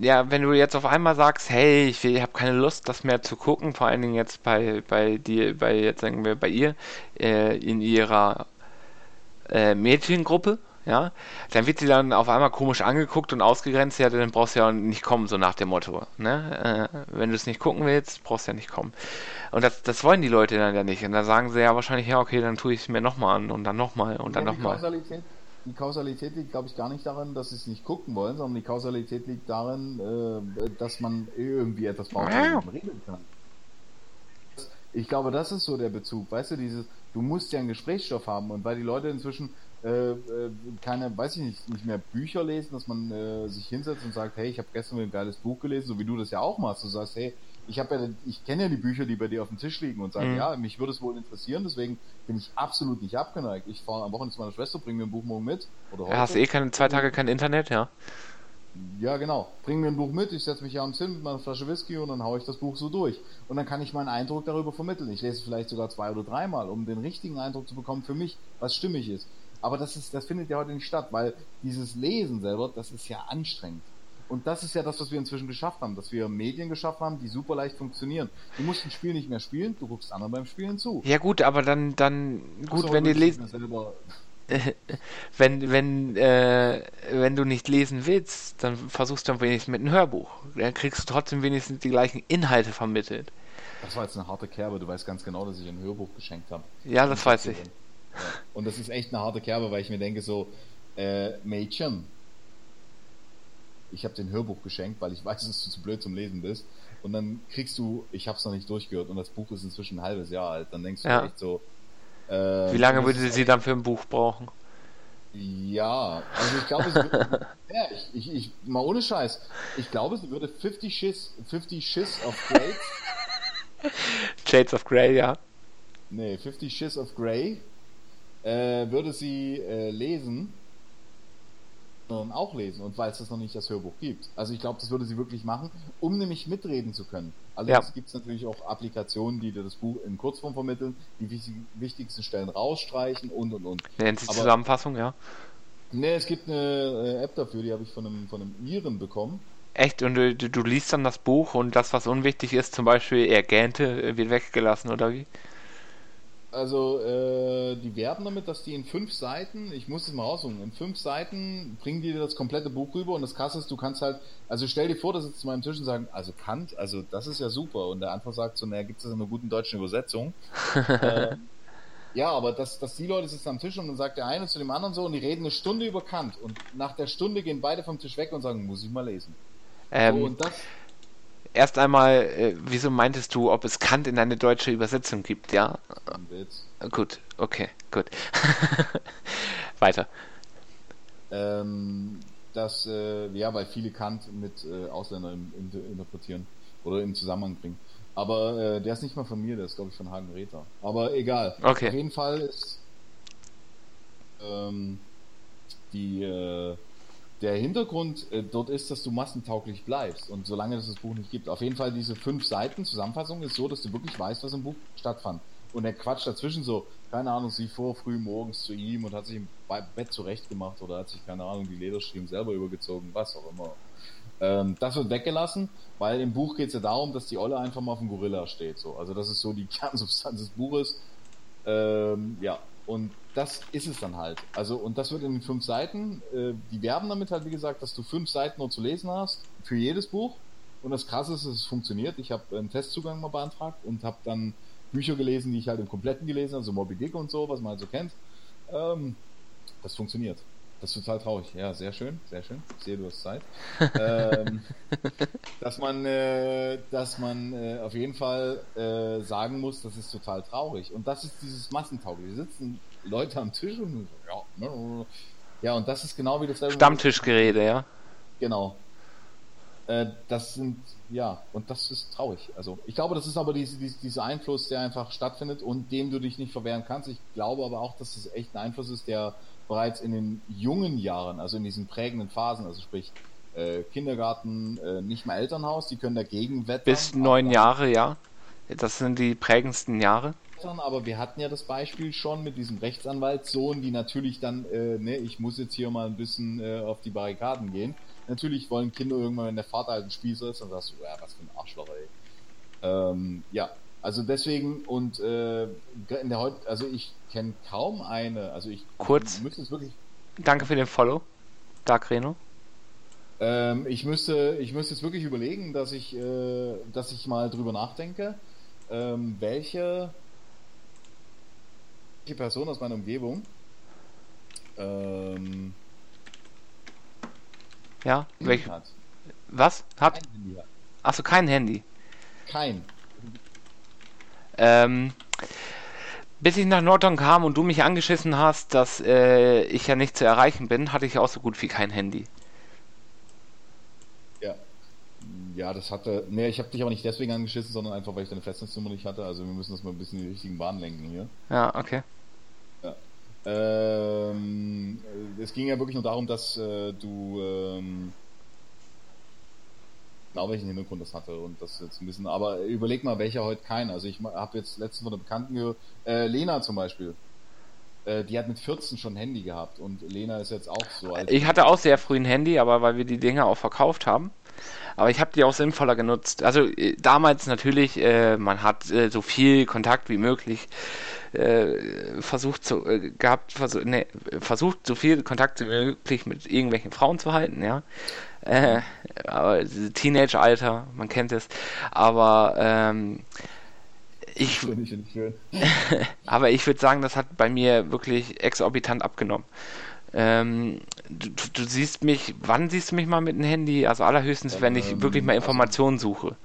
ja, wenn du jetzt auf einmal sagst, hey, ich, ich habe keine Lust, das mehr zu gucken, vor allen Dingen jetzt bei bei dir, bei jetzt sagen wir bei ihr äh, in ihrer äh, Mädchengruppe, ja, dann wird sie dann auf einmal komisch angeguckt und ausgegrenzt, ja, dann brauchst du ja nicht kommen, so nach dem Motto, ne? Äh, wenn du es nicht gucken willst, brauchst du ja nicht kommen. Und das, das wollen die Leute dann ja nicht. Und dann sagen sie ja wahrscheinlich, ja, okay, dann tue ich es mir nochmal an und dann nochmal und dann Ja, nochmal. Die Kausalität liegt, glaube ich, gar nicht darin, dass sie es nicht gucken wollen, sondern die Kausalität liegt darin, äh, dass man irgendwie etwas braucht, Ja. man regeln kann. Ich glaube, das ist so der Bezug. Weißt du, dieses, du musst ja einen Gesprächsstoff haben und weil die Leute inzwischen äh, äh, keine, weiß ich nicht, nicht mehr Bücher lesen, dass man äh, sich hinsetzt und sagt, hey, ich habe gestern ein geiles Buch gelesen, so wie du das ja auch machst. Du sagst, hey, ich habe ja, ich kenne ja die Bücher, die bei dir auf dem Tisch liegen und sage, Mhm. ja, mich würde es wohl interessieren, deswegen bin ich absolut nicht abgeneigt. Ich fahre am Wochenende zu meiner Schwester, bringe mir ein Buch morgen mit. Oder heute. Ja, hast eh keine zwei Tage kein Internet, ja. Ja, genau. Bring mir ein Buch mit, ich setze mich abends hin mit meiner Flasche Whisky und dann haue ich das Buch so durch. Und dann kann ich meinen Eindruck darüber vermitteln. Ich lese es vielleicht sogar zwei oder dreimal, um den richtigen Eindruck zu bekommen für mich, was stimmig ist. Aber das ist, das findet ja heute nicht statt, weil dieses Lesen selber, das ist ja anstrengend. Und das ist ja das, was wir inzwischen geschafft haben, dass wir Medien geschaffen haben, die super leicht funktionieren. Du musst ein Spiel nicht mehr spielen, du guckst anderen beim Spielen zu. Ja gut, aber dann, dann, gut, wenn die lesen, (laughs) wenn, wenn, äh, wenn du nicht lesen willst, dann versuchst du dann wenigstens mit einem Hörbuch. Dann kriegst du trotzdem wenigstens die gleichen Inhalte vermittelt. Das war jetzt eine harte Kerbe, du weißt ganz genau, dass ich ein Hörbuch geschenkt habe. Ja, das weiß ich. Ja. Und das ist echt eine harte Kerbe, weil ich mir denke so, äh, Mädchen, ich habe den Hörbuch geschenkt, weil ich (laughs) weiß, dass du zu blöd zum Lesen bist. Und dann kriegst du, ich habe es noch nicht durchgehört und das Buch ist inzwischen ein halbes Jahr alt. Dann denkst du Ja. echt so, äh, Wie lange würde ist sie dann für ein Buch brauchen? Ja, also ich glaube, sie würde, (laughs) ja, ich, ich, ich, mal ohne Scheiß, ich glaube, sie würde 50 Schiss, 50 Schiss of Grey, (laughs) Shades of Grey, ja. nee, 50 Schiss of Grey, äh, würde sie äh, lesen, sondern auch lesen und weil es das noch nicht das Hörbuch gibt. Also ich glaube, das würde sie wirklich machen, um nämlich mitreden zu können. Allerdings Ja. gibt es natürlich auch Applikationen, die dir das Buch in Kurzform vermitteln, die wichtig, wichtigsten Stellen rausstreichen und und und. Nennt sich Aber- Zusammenfassung, ja. Ne, es gibt eine äh, App dafür, die habe ich von einem, von einem Iren bekommen. Echt, und du, du, du liest dann das Buch und das, was unwichtig ist, zum Beispiel er gähnte, äh, wird weggelassen, oder wie? Also, äh, die werben damit, dass die in fünf Seiten, ich muss es mal raussuchen, in fünf Seiten bringen die dir das komplette Buch rüber und das krasse ist, du kannst halt, also stell dir vor, dass jetzt zu meinem Tisch und sagen, also Kant, also das ist ja super und der andere sagt so, naja, gibt es das in einer guten deutschen Übersetzung? (laughs) äh, ja, aber dass, dass die Leute sitzen am Tisch und dann sagt der eine zu dem anderen so und die reden eine Stunde über Kant und nach der Stunde gehen beide vom Tisch weg und sagen, muss ich mal lesen. Ähm, so, und das, erst einmal, äh, wieso meintest du, ob es Kant in eine deutsche Übersetzung gibt, ja? Gut, okay, gut. (laughs) Weiter. Ähm, dass, äh, ja, weil viele Kant mit äh, Ausländern in, in, interpretieren oder in Zusammenhang bringen. Aber äh, der ist nicht mal von mir, der ist glaube ich von Hagen Räther. Aber egal. Okay. Auf jeden Fall ist ähm, die, äh, der Hintergrund äh, dort ist, dass du massentauglich bleibst und solange es das Buch nicht gibt. Auf jeden Fall diese fünf Seiten Zusammenfassung ist so, dass du wirklich weißt, was im Buch stattfand. Und der Quatsch dazwischen so, keine Ahnung, sie fuhr früh morgens zu ihm und hat sich im Bett zurechtgemacht oder hat sich, keine Ahnung, die Lederstriemen selber übergezogen, was auch immer. Ähm, das wird weggelassen, weil im Buch geht es ja darum, dass die Olle einfach mal auf dem Gorilla steht. So. Also das ist so die (laughs) Kernsubstanz des Buches. Ähm, ja, und das ist es dann halt. Also, und das wird in den fünf Seiten, äh, die werben damit halt, wie gesagt, dass du fünf Seiten nur zu lesen hast, für jedes Buch. Und das krasse ist, dass es funktioniert. Ich habe einen Testzugang mal beantragt und habe dann Bücher gelesen, die ich halt im Kompletten gelesen habe, so Moby Dick und so, was man halt so kennt. Ähm, das funktioniert. Das ist total traurig. Ja, sehr schön, sehr schön. Ich sehe, du hast Zeit. (laughs) ähm, dass man, äh, dass man äh, auf jeden Fall äh, sagen muss, das ist total traurig. Und das ist dieses Massentaugliche. sitzen Leute am Tisch und ja, ne, ja, und das ist genau wie das Stammtischgerede, ja. Genau. Äh, das sind, ja, und das ist traurig. Also, ich glaube, das ist aber diese, diese, dieser Einfluss, der einfach stattfindet und dem du dich nicht verwehren kannst. Ich glaube aber auch, dass es echt ein Einfluss ist, der bereits in den jungen Jahren, also in diesen prägenden Phasen, also sprich äh, Kindergarten, äh, nicht mehr Elternhaus, die können dagegen wettern. Bis neun Jahre, ja. Das sind die prägendsten Jahre. Aber wir hatten ja das Beispiel schon mit diesem Rechtsanwaltssohn, die natürlich dann, äh, ne, ich muss jetzt hier mal ein bisschen äh, auf die Barrikaden gehen. Natürlich wollen Kinder irgendwann, wenn der Vater halt ein Spießer ist, dann sagst du, ja, was für ein Arschloch, ey. Ähm, ja, also deswegen und äh, in der heute, also ich kenne kaum eine, also ich kurz. müsste es wirklich. Danke für den Follow, Dark Reno. Ähm, ich müsste, ich müsste es wirklich überlegen, dass ich, äh, dass ich mal drüber nachdenke, ähm, welche Person aus meiner Umgebung ähm, ja, welche? Hat. Was? Hat? Kein Handy. Achso, kein Handy. Kein. Ähm, bis ich nach Norton kam und du mich angeschissen hast, dass äh, ich ja nicht zu erreichen bin, hatte ich auch so gut wie kein Handy. Ja. Ja, das hatte. Nee, ich habe dich aber nicht deswegen angeschissen, sondern einfach, weil ich deine Festnetznummer nicht hatte. Also wir müssen das mal ein bisschen in die richtigen Bahnen lenken hier. Ja, okay. Ähm, es ging ja wirklich nur darum, dass äh, du ähm, genau welchen Hintergrund das hatte und das jetzt ein bisschen, aber überleg mal, welcher heute keinen. Also ich habe jetzt letztens von der Bekannten gehört, äh, Lena zum Beispiel. Äh, die hat mit 14 schon Handy gehabt und Lena ist jetzt auch so. alt. ich hatte auch sehr früh ein Handy, aber weil wir die Dinger auch verkauft haben. Aber ich habe die auch sinnvoller genutzt. Also äh, damals natürlich, äh, man hat äh, so viel Kontakt wie möglich äh, versucht zu, äh, gehabt, versuch, nee, versucht so viel Kontakt wie möglich mit irgendwelchen Frauen zu halten, ja. Äh, aber Teenage-Alter, man kennt es. Aber ähm, ich, (laughs) aber ich würde sagen, das hat bei mir wirklich exorbitant abgenommen. Ähm, du, du, siehst mich, wann siehst du mich mal mit dem Handy? Also allerhöchstens, wenn ich ähm, wirklich mal Informationen suche.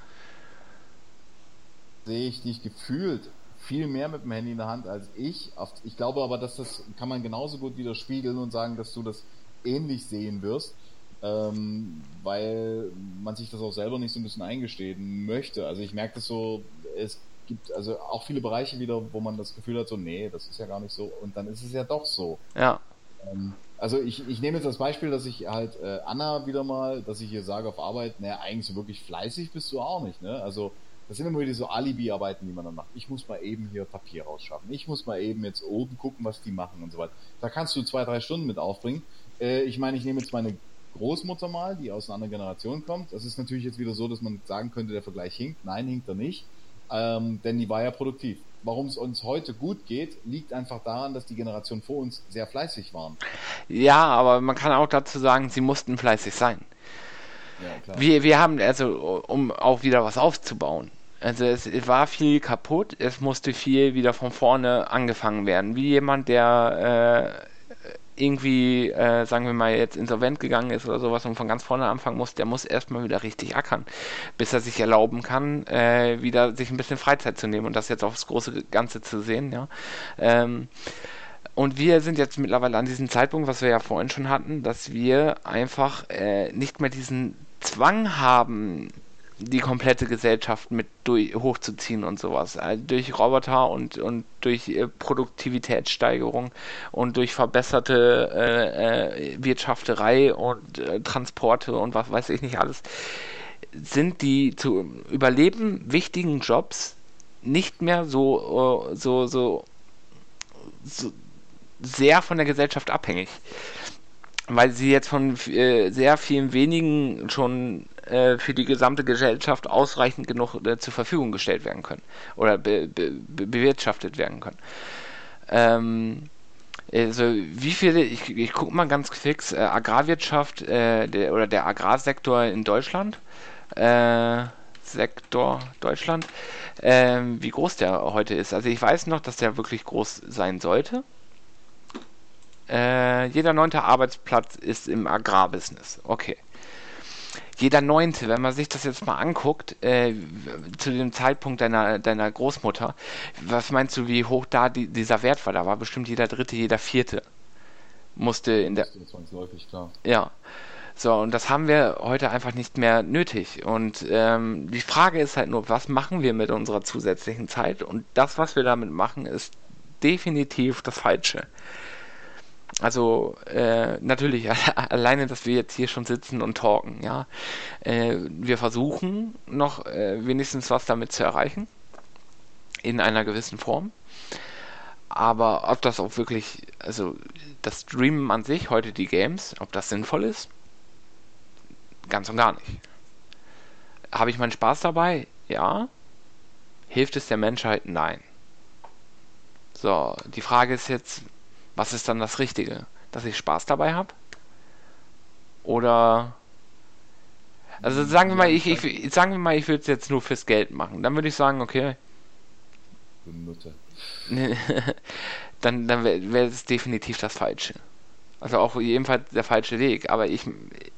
Sehe ich dich gefühlt viel mehr mit dem Handy in der Hand als ich. Ich glaube aber, dass das kann man genauso gut widerspiegeln und sagen, dass du das ähnlich sehen wirst, ähm, weil man sich das auch selber nicht so ein bisschen eingestehen möchte. Also ich merke das so, es gibt also auch viele Bereiche wieder, wo man das Gefühl hat, so, nee, das ist ja gar nicht so und dann ist es ja doch so. Ja. Ähm, also ich, ich nehme jetzt das Beispiel, dass ich halt äh, Anna wieder mal, dass ich hier sage auf Arbeit, naja, eigentlich so wirklich fleißig bist du auch nicht, ne? Also das sind immer wieder so Alibi-Arbeiten, die man dann macht. Ich muss mal eben hier Papier rausschaffen. Ich muss mal eben jetzt oben gucken, was die machen und so weiter. Da kannst du zwei, drei Stunden mit aufbringen. Äh, ich meine, ich nehme jetzt meine Großmutter mal, die aus einer anderen Generation kommt. Das ist natürlich jetzt wieder so, dass man sagen könnte, der Vergleich hinkt. Nein, hinkt er nicht. Ähm, denn die war ja produktiv. Warum es uns heute gut geht, liegt einfach daran, dass die Generation vor uns sehr fleißig waren. Ja, aber man kann auch dazu sagen, sie mussten fleißig sein. Ja, wir, wir haben, also, um auch wieder was aufzubauen, also es, war viel kaputt, es musste viel wieder von vorne angefangen werden. Wie jemand, der äh, irgendwie, äh, sagen wir mal, jetzt insolvent gegangen ist oder sowas und von ganz vorne anfangen muss, der muss erstmal wieder richtig ackern, bis er sich erlauben kann, äh, wieder sich ein bisschen Freizeit zu nehmen und das jetzt aufs große Ganze zu sehen, ja. Ähm, und wir sind jetzt mittlerweile an diesem Zeitpunkt, was wir ja vorhin schon hatten, dass wir einfach äh, nicht mehr diesen Zwang haben, die komplette Gesellschaft mit durch, hochzuziehen und sowas. Äh, durch Roboter und, und durch äh, Produktivitätssteigerung und durch verbesserte äh, äh, Wirtschafterei und äh, Transporte und was weiß ich nicht alles, sind die zu Überleben wichtigen Jobs nicht mehr so, äh, so, so, so sehr von der Gesellschaft abhängig weil sie jetzt von äh, sehr vielen wenigen schon äh, für die gesamte Gesellschaft ausreichend genug äh, zur Verfügung gestellt werden können oder be be bewirtschaftet werden können. Ähm, also wie viele, ich, ich gucke mal ganz fix, äh, Agrarwirtschaft äh, der, oder der Agrarsektor in Deutschland, äh, Sektor Deutschland, ähm, wie groß der heute ist. Also ich weiß noch, dass der wirklich groß sein sollte. Äh, jeder neunte Arbeitsplatz ist im Agrarbusiness. Okay. Jeder neunte, wenn man sich das jetzt mal anguckt, äh, zu dem Zeitpunkt deiner, deiner Großmutter, was meinst du, wie hoch da die, dieser Wert war? Da war bestimmt jeder dritte, jeder vierte. Musste in der. Zwangsläufig, klar. Ja. So, und das haben wir heute einfach nicht mehr nötig. Und ähm, die Frage ist halt nur, was machen wir mit unserer zusätzlichen Zeit? Und das, was wir damit machen, ist definitiv das Falsche. Also äh, natürlich (laughs) alleine, dass wir jetzt hier schon sitzen und talken, ja. Äh, wir versuchen noch äh, wenigstens was damit zu erreichen in einer gewissen Form. Aber ob das auch wirklich, also das Streamen an sich, heute die Games, ob das sinnvoll ist, ganz und gar nicht. Habe ich meinen Spaß dabei? Ja. Hilft es der Menschheit? Nein. So, die Frage ist jetzt, was ist dann das Richtige? Dass ich Spaß dabei habe? Oder also sagen wir mal, ich, ich sagen wir mal, ich würde es jetzt nur fürs Geld machen. Dann würde ich sagen, okay. Nutte. (laughs) dann dann wäre wär es definitiv das Falsche. Also auch jedenfalls der falsche Weg. Aber ich,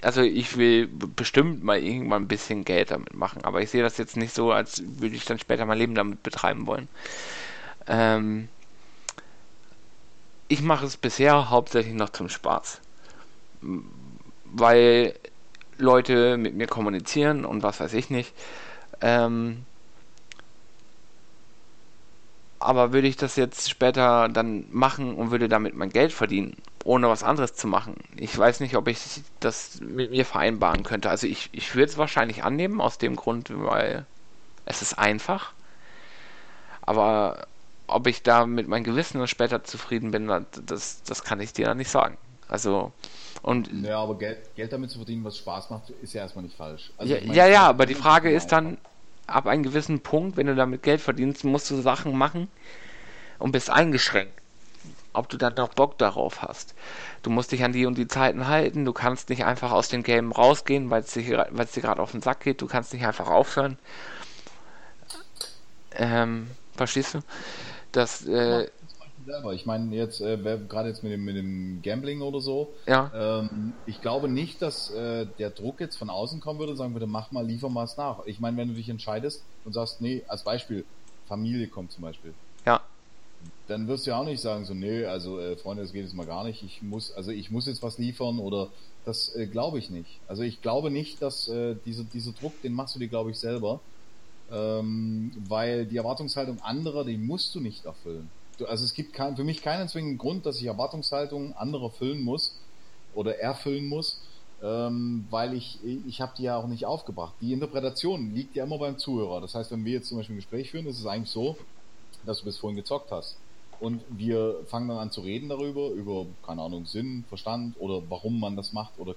also ich will bestimmt mal irgendwann ein bisschen Geld damit machen. Aber ich sehe das jetzt nicht so, als würde ich dann später mein Leben damit betreiben wollen. Ähm, ich mache es bisher hauptsächlich noch zum Spaß. Weil Leute mit mir kommunizieren und was weiß ich nicht. Ähm, aber würde ich das jetzt später dann machen und würde damit mein Geld verdienen, ohne was anderes zu machen? Ich weiß nicht, ob ich das mit mir vereinbaren könnte. Also ich, ich würde es wahrscheinlich annehmen, aus dem Grund, weil es ist einfach. Aber ob ich da mit meinem Gewissen später zufrieden bin, das, das kann ich dir nicht sagen. Also, und. Ja, aber Geld, Geld damit zu verdienen, was Spaß macht, ist ja erstmal nicht falsch. Also ja, meine, ja, ja, aber die Frage ist dann, ab einem gewissen Punkt, wenn du damit Geld verdienst, musst du Sachen machen und bist eingeschränkt. Ob du dann noch Bock darauf hast. Du musst dich an die und die Zeiten halten. Du kannst nicht einfach aus dem Game rausgehen, weil es dir, dir gerade auf den Sack geht. Du kannst nicht einfach aufhören. Ähm, verstehst du? Das, äh, selber. Ich meine, jetzt, äh, gerade jetzt mit dem, mit dem Gambling oder so, ja. ähm, ich glaube nicht, dass äh, der Druck jetzt von außen kommen würde und sagen würde, mach mal, liefer mal es nach. Ich meine, wenn du dich entscheidest und sagst, nee, als Beispiel, Familie kommt zum Beispiel. Ja. Dann wirst du ja auch nicht sagen, so, nee, also äh, Freunde, das geht jetzt mal gar nicht. Ich muss, also ich muss jetzt was liefern oder das äh, glaube ich nicht. Also ich glaube nicht, dass äh, diese, dieser Druck, den machst du dir, glaube ich, selber. Ähm, weil die Erwartungshaltung anderer, die musst du nicht erfüllen. Du, also es gibt kein, für mich keinen zwingenden Grund, dass ich Erwartungshaltung anderer füllen muss oder erfüllen muss, ähm, weil ich, ich habe die ja auch nicht aufgebracht. Die Interpretation liegt ja immer beim Zuhörer. Das heißt, wenn wir jetzt zum Beispiel ein Gespräch führen, ist es eigentlich so, dass du bis vorhin gezockt hast. Und wir fangen dann an zu reden darüber, über, keine Ahnung, Sinn, Verstand oder warum man das macht oder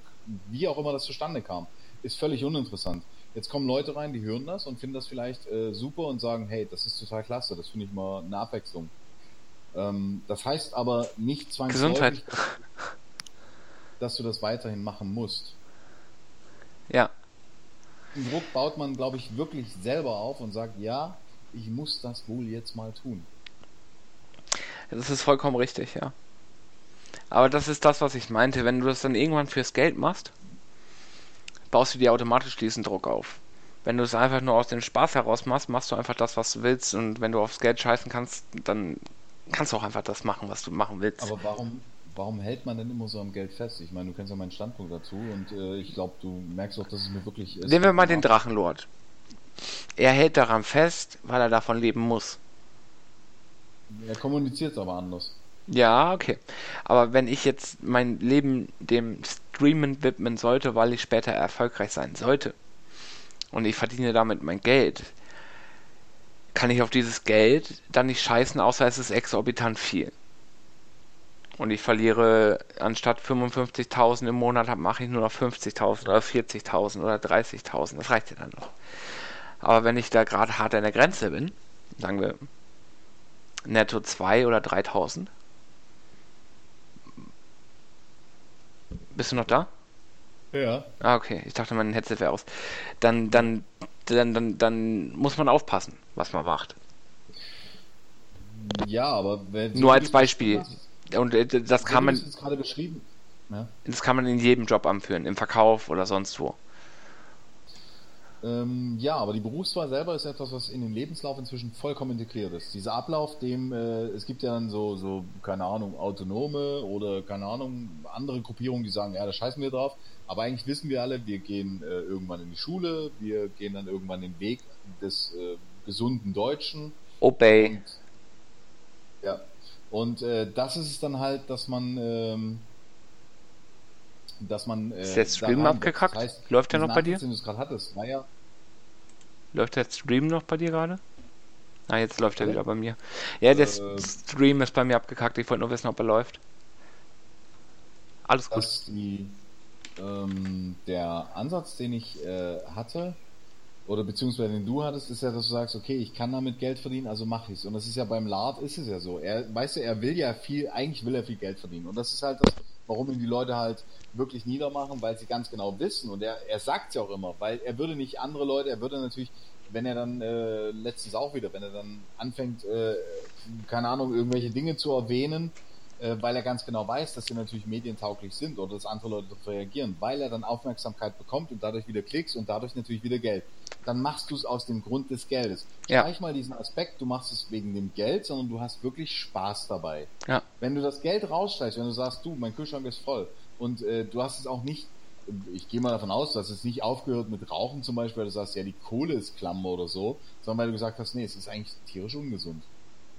wie auch immer das zustande kam. Ist völlig uninteressant. Jetzt kommen Leute rein, die hören das und finden das vielleicht äh, super und sagen, hey, das ist total klasse, das finde ich mal eine Abwechslung. Ähm, das heißt aber nicht zwangsläufig, dass du das weiterhin machen musst. Ja. Den Druck baut man, glaube ich, wirklich selber auf und sagt, ja, ich muss das wohl jetzt mal tun. Das ist vollkommen richtig, ja. Aber das ist das, was ich meinte. Wenn du das dann irgendwann fürs Geld machst, baust du dir automatisch diesen Druck auf. Wenn du es einfach nur aus dem Spaß heraus machst, machst du einfach das, was du willst und wenn du aufs Geld scheißen kannst, dann kannst du auch einfach das machen, was du machen willst. Aber warum, warum hält man denn immer so am Geld fest? Ich meine, du kennst ja meinen Standpunkt dazu und äh, ich glaube, du merkst auch, dass es mir wirklich. Nehmen wir mal den Drachenlord. er hält daran fest, weil er davon leben muss. Er kommuniziert es aber anders. Ja, okay. Aber wenn ich jetzt mein Leben dem Streamen widmen sollte, weil ich später erfolgreich sein sollte und ich verdiene damit mein Geld, kann ich auf dieses Geld dann nicht scheißen, außer es ist exorbitant viel. Und ich verliere anstatt 55.000 im Monat, mache ich nur noch 50.000 oder 40.000 oder 30.000. Das reicht ja dann noch. Aber wenn ich da gerade hart an der Grenze bin, sagen wir netto 2 oder 3.000. Bist du noch da? Ja. Ah, okay. Ich dachte, mein Headset wäre aus. Dann, dann, dann, dann, dann muss man aufpassen, was man macht. Ja, aber wenn Nur als Beispiel. Und äh, das kann man, jetzt gerade beschrieben. Ja. das kann man in jedem Job anführen, im Verkauf oder sonst wo. Ähm, ja, aber die Berufswahl selber ist etwas, was in den Lebenslauf inzwischen vollkommen integriert ist. Dieser Ablauf, dem äh, es gibt ja dann so, so, keine Ahnung, Autonome oder keine Ahnung, andere Gruppierungen, die sagen, ja, da scheißen wir drauf. Aber eigentlich wissen wir alle, wir gehen äh, irgendwann in die Schule, wir gehen dann irgendwann den Weg des äh, gesunden Deutschen. Obey. Und, ja. Und äh, das ist es dann halt, dass man ähm, dass man äh, Ist der Stream abgekackt? Das heißt, Läuft der noch bei dir? Hattest, ja Läuft der Stream noch bei dir gerade? Ah, jetzt läuft er wieder bei mir. Ja, der Äh. Stream ist bei mir abgekackt. Ich wollte nur wissen, ob er läuft. Alles gut. die ähm, der Ansatz, den ich äh, hatte, oder beziehungsweise den du hattest, ist ja, dass du sagst, okay, ich kann damit Geld verdienen, also mache ich's. Und das ist ja beim Lard ist es ja so. Er, weißt du, er will ja viel, eigentlich will er viel Geld verdienen. Und das ist halt das, warum ihn die Leute halt wirklich niedermachen, weil sie ganz genau wissen. Und er, er sagt ja auch immer, weil er würde nicht andere Leute, er würde natürlich, wenn er dann äh, letztens auch wieder, wenn er dann anfängt, äh, keine Ahnung, irgendwelche Dinge zu erwähnen, äh, weil er ganz genau weiß, dass sie natürlich medientauglich sind oder dass andere Leute darauf reagieren, weil er dann Aufmerksamkeit bekommt und dadurch wieder Klicks und dadurch natürlich wieder Geld. Dann machst du es aus dem Grund des Geldes. Ja. Streich mal diesen Aspekt, du machst es wegen dem Geld, sondern du hast wirklich Spaß dabei. Ja. Wenn du das Geld rausstreichst, wenn du sagst, du, mein Kühlschrank ist voll und äh, du hast es auch nicht, ich gehe mal davon aus, dass es nicht aufgehört mit Rauchen zum Beispiel, weil du sagst, ja, die Kohle ist Klammer oder so, sondern weil du gesagt hast, nee, es ist eigentlich tierisch ungesund.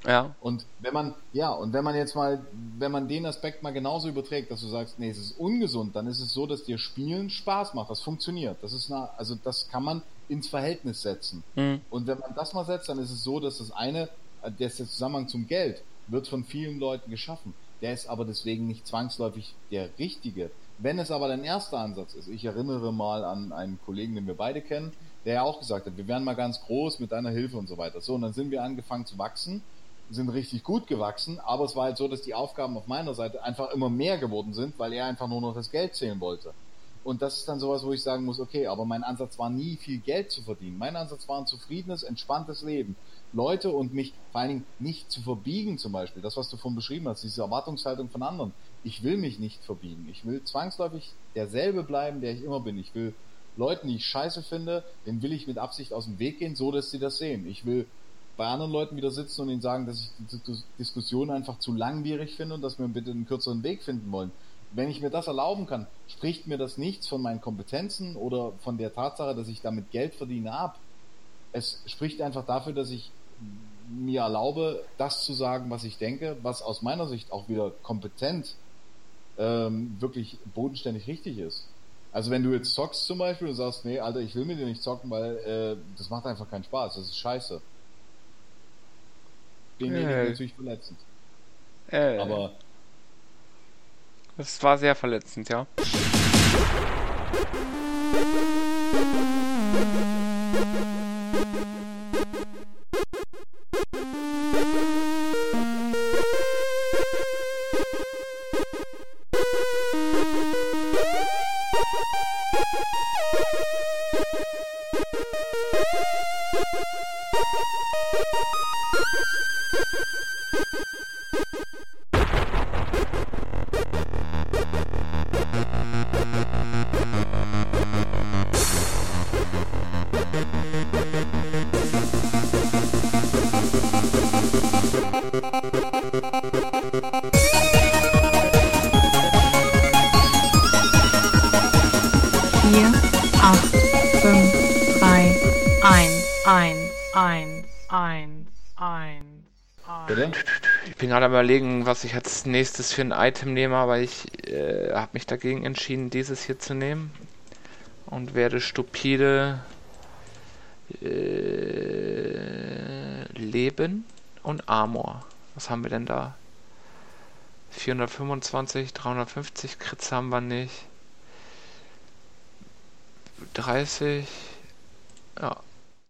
Ja. Und wenn man, ja, und wenn man jetzt mal, wenn man den Aspekt mal genauso überträgt, dass du sagst, nee, es ist ungesund, dann ist es so, dass dir Spielen Spaß macht. Das funktioniert. Das ist eine, also das kann man ins Verhältnis setzen. Hm. Und wenn man das mal setzt, dann ist es so, dass das eine, äh, der Zusammenhang zum Geld, wird von vielen Leuten geschaffen. Der ist aber deswegen nicht zwangsläufig der richtige. Wenn es aber dein erster Ansatz ist, ich erinnere mal an einen Kollegen, den wir beide kennen, der ja auch gesagt hat, wir werden mal ganz groß mit deiner Hilfe und so weiter. So, und dann sind wir angefangen zu wachsen, sind richtig gut gewachsen, aber es war halt so, dass die Aufgaben auf meiner Seite einfach immer mehr geworden sind, weil er einfach nur noch das Geld zählen wollte. Und das ist dann sowas, wo ich sagen muss, okay, aber mein Ansatz war nie viel Geld zu verdienen. Mein Ansatz war ein zufriedenes, entspanntes Leben. Leute und mich vor allen Dingen nicht zu verbiegen zum Beispiel. Das, was du vorhin beschrieben hast, diese Erwartungshaltung von anderen. Ich will mich nicht verbiegen. Ich will zwangsläufig derselbe bleiben, der ich immer bin. Ich will Leuten, die ich scheiße finde, den will ich mit Absicht aus dem Weg gehen, so dass sie das sehen. Ich will bei anderen Leuten wieder sitzen und ihnen sagen, dass ich die Dis- Diskussion einfach zu langwierig finde und dass wir bitte einen kürzeren Weg finden wollen. Wenn ich mir das erlauben kann, spricht mir das nichts von meinen Kompetenzen oder von der Tatsache, dass ich damit Geld verdiene ab. Es spricht einfach dafür, dass ich mir erlaube, das zu sagen, was ich denke, was aus meiner Sicht auch wieder kompetent ähm, wirklich bodenständig richtig ist. Also wenn du jetzt zockst zum Beispiel und sagst, nee, Alter, ich will mit dir nicht zocken, weil äh, das macht einfach keinen Spaß, das ist scheiße. Denjenigen Äh. natürlich verletzend. Äh, Aber das war sehr verletzend, ja. Gerade überlegen, was ich als nächstes für ein Item nehme, aber ich äh, habe mich dagegen entschieden, dieses hier zu nehmen. Und werde stupide äh, Leben und Armor. Was haben wir denn da? 425, 350 Crits haben wir nicht. 30. Ja,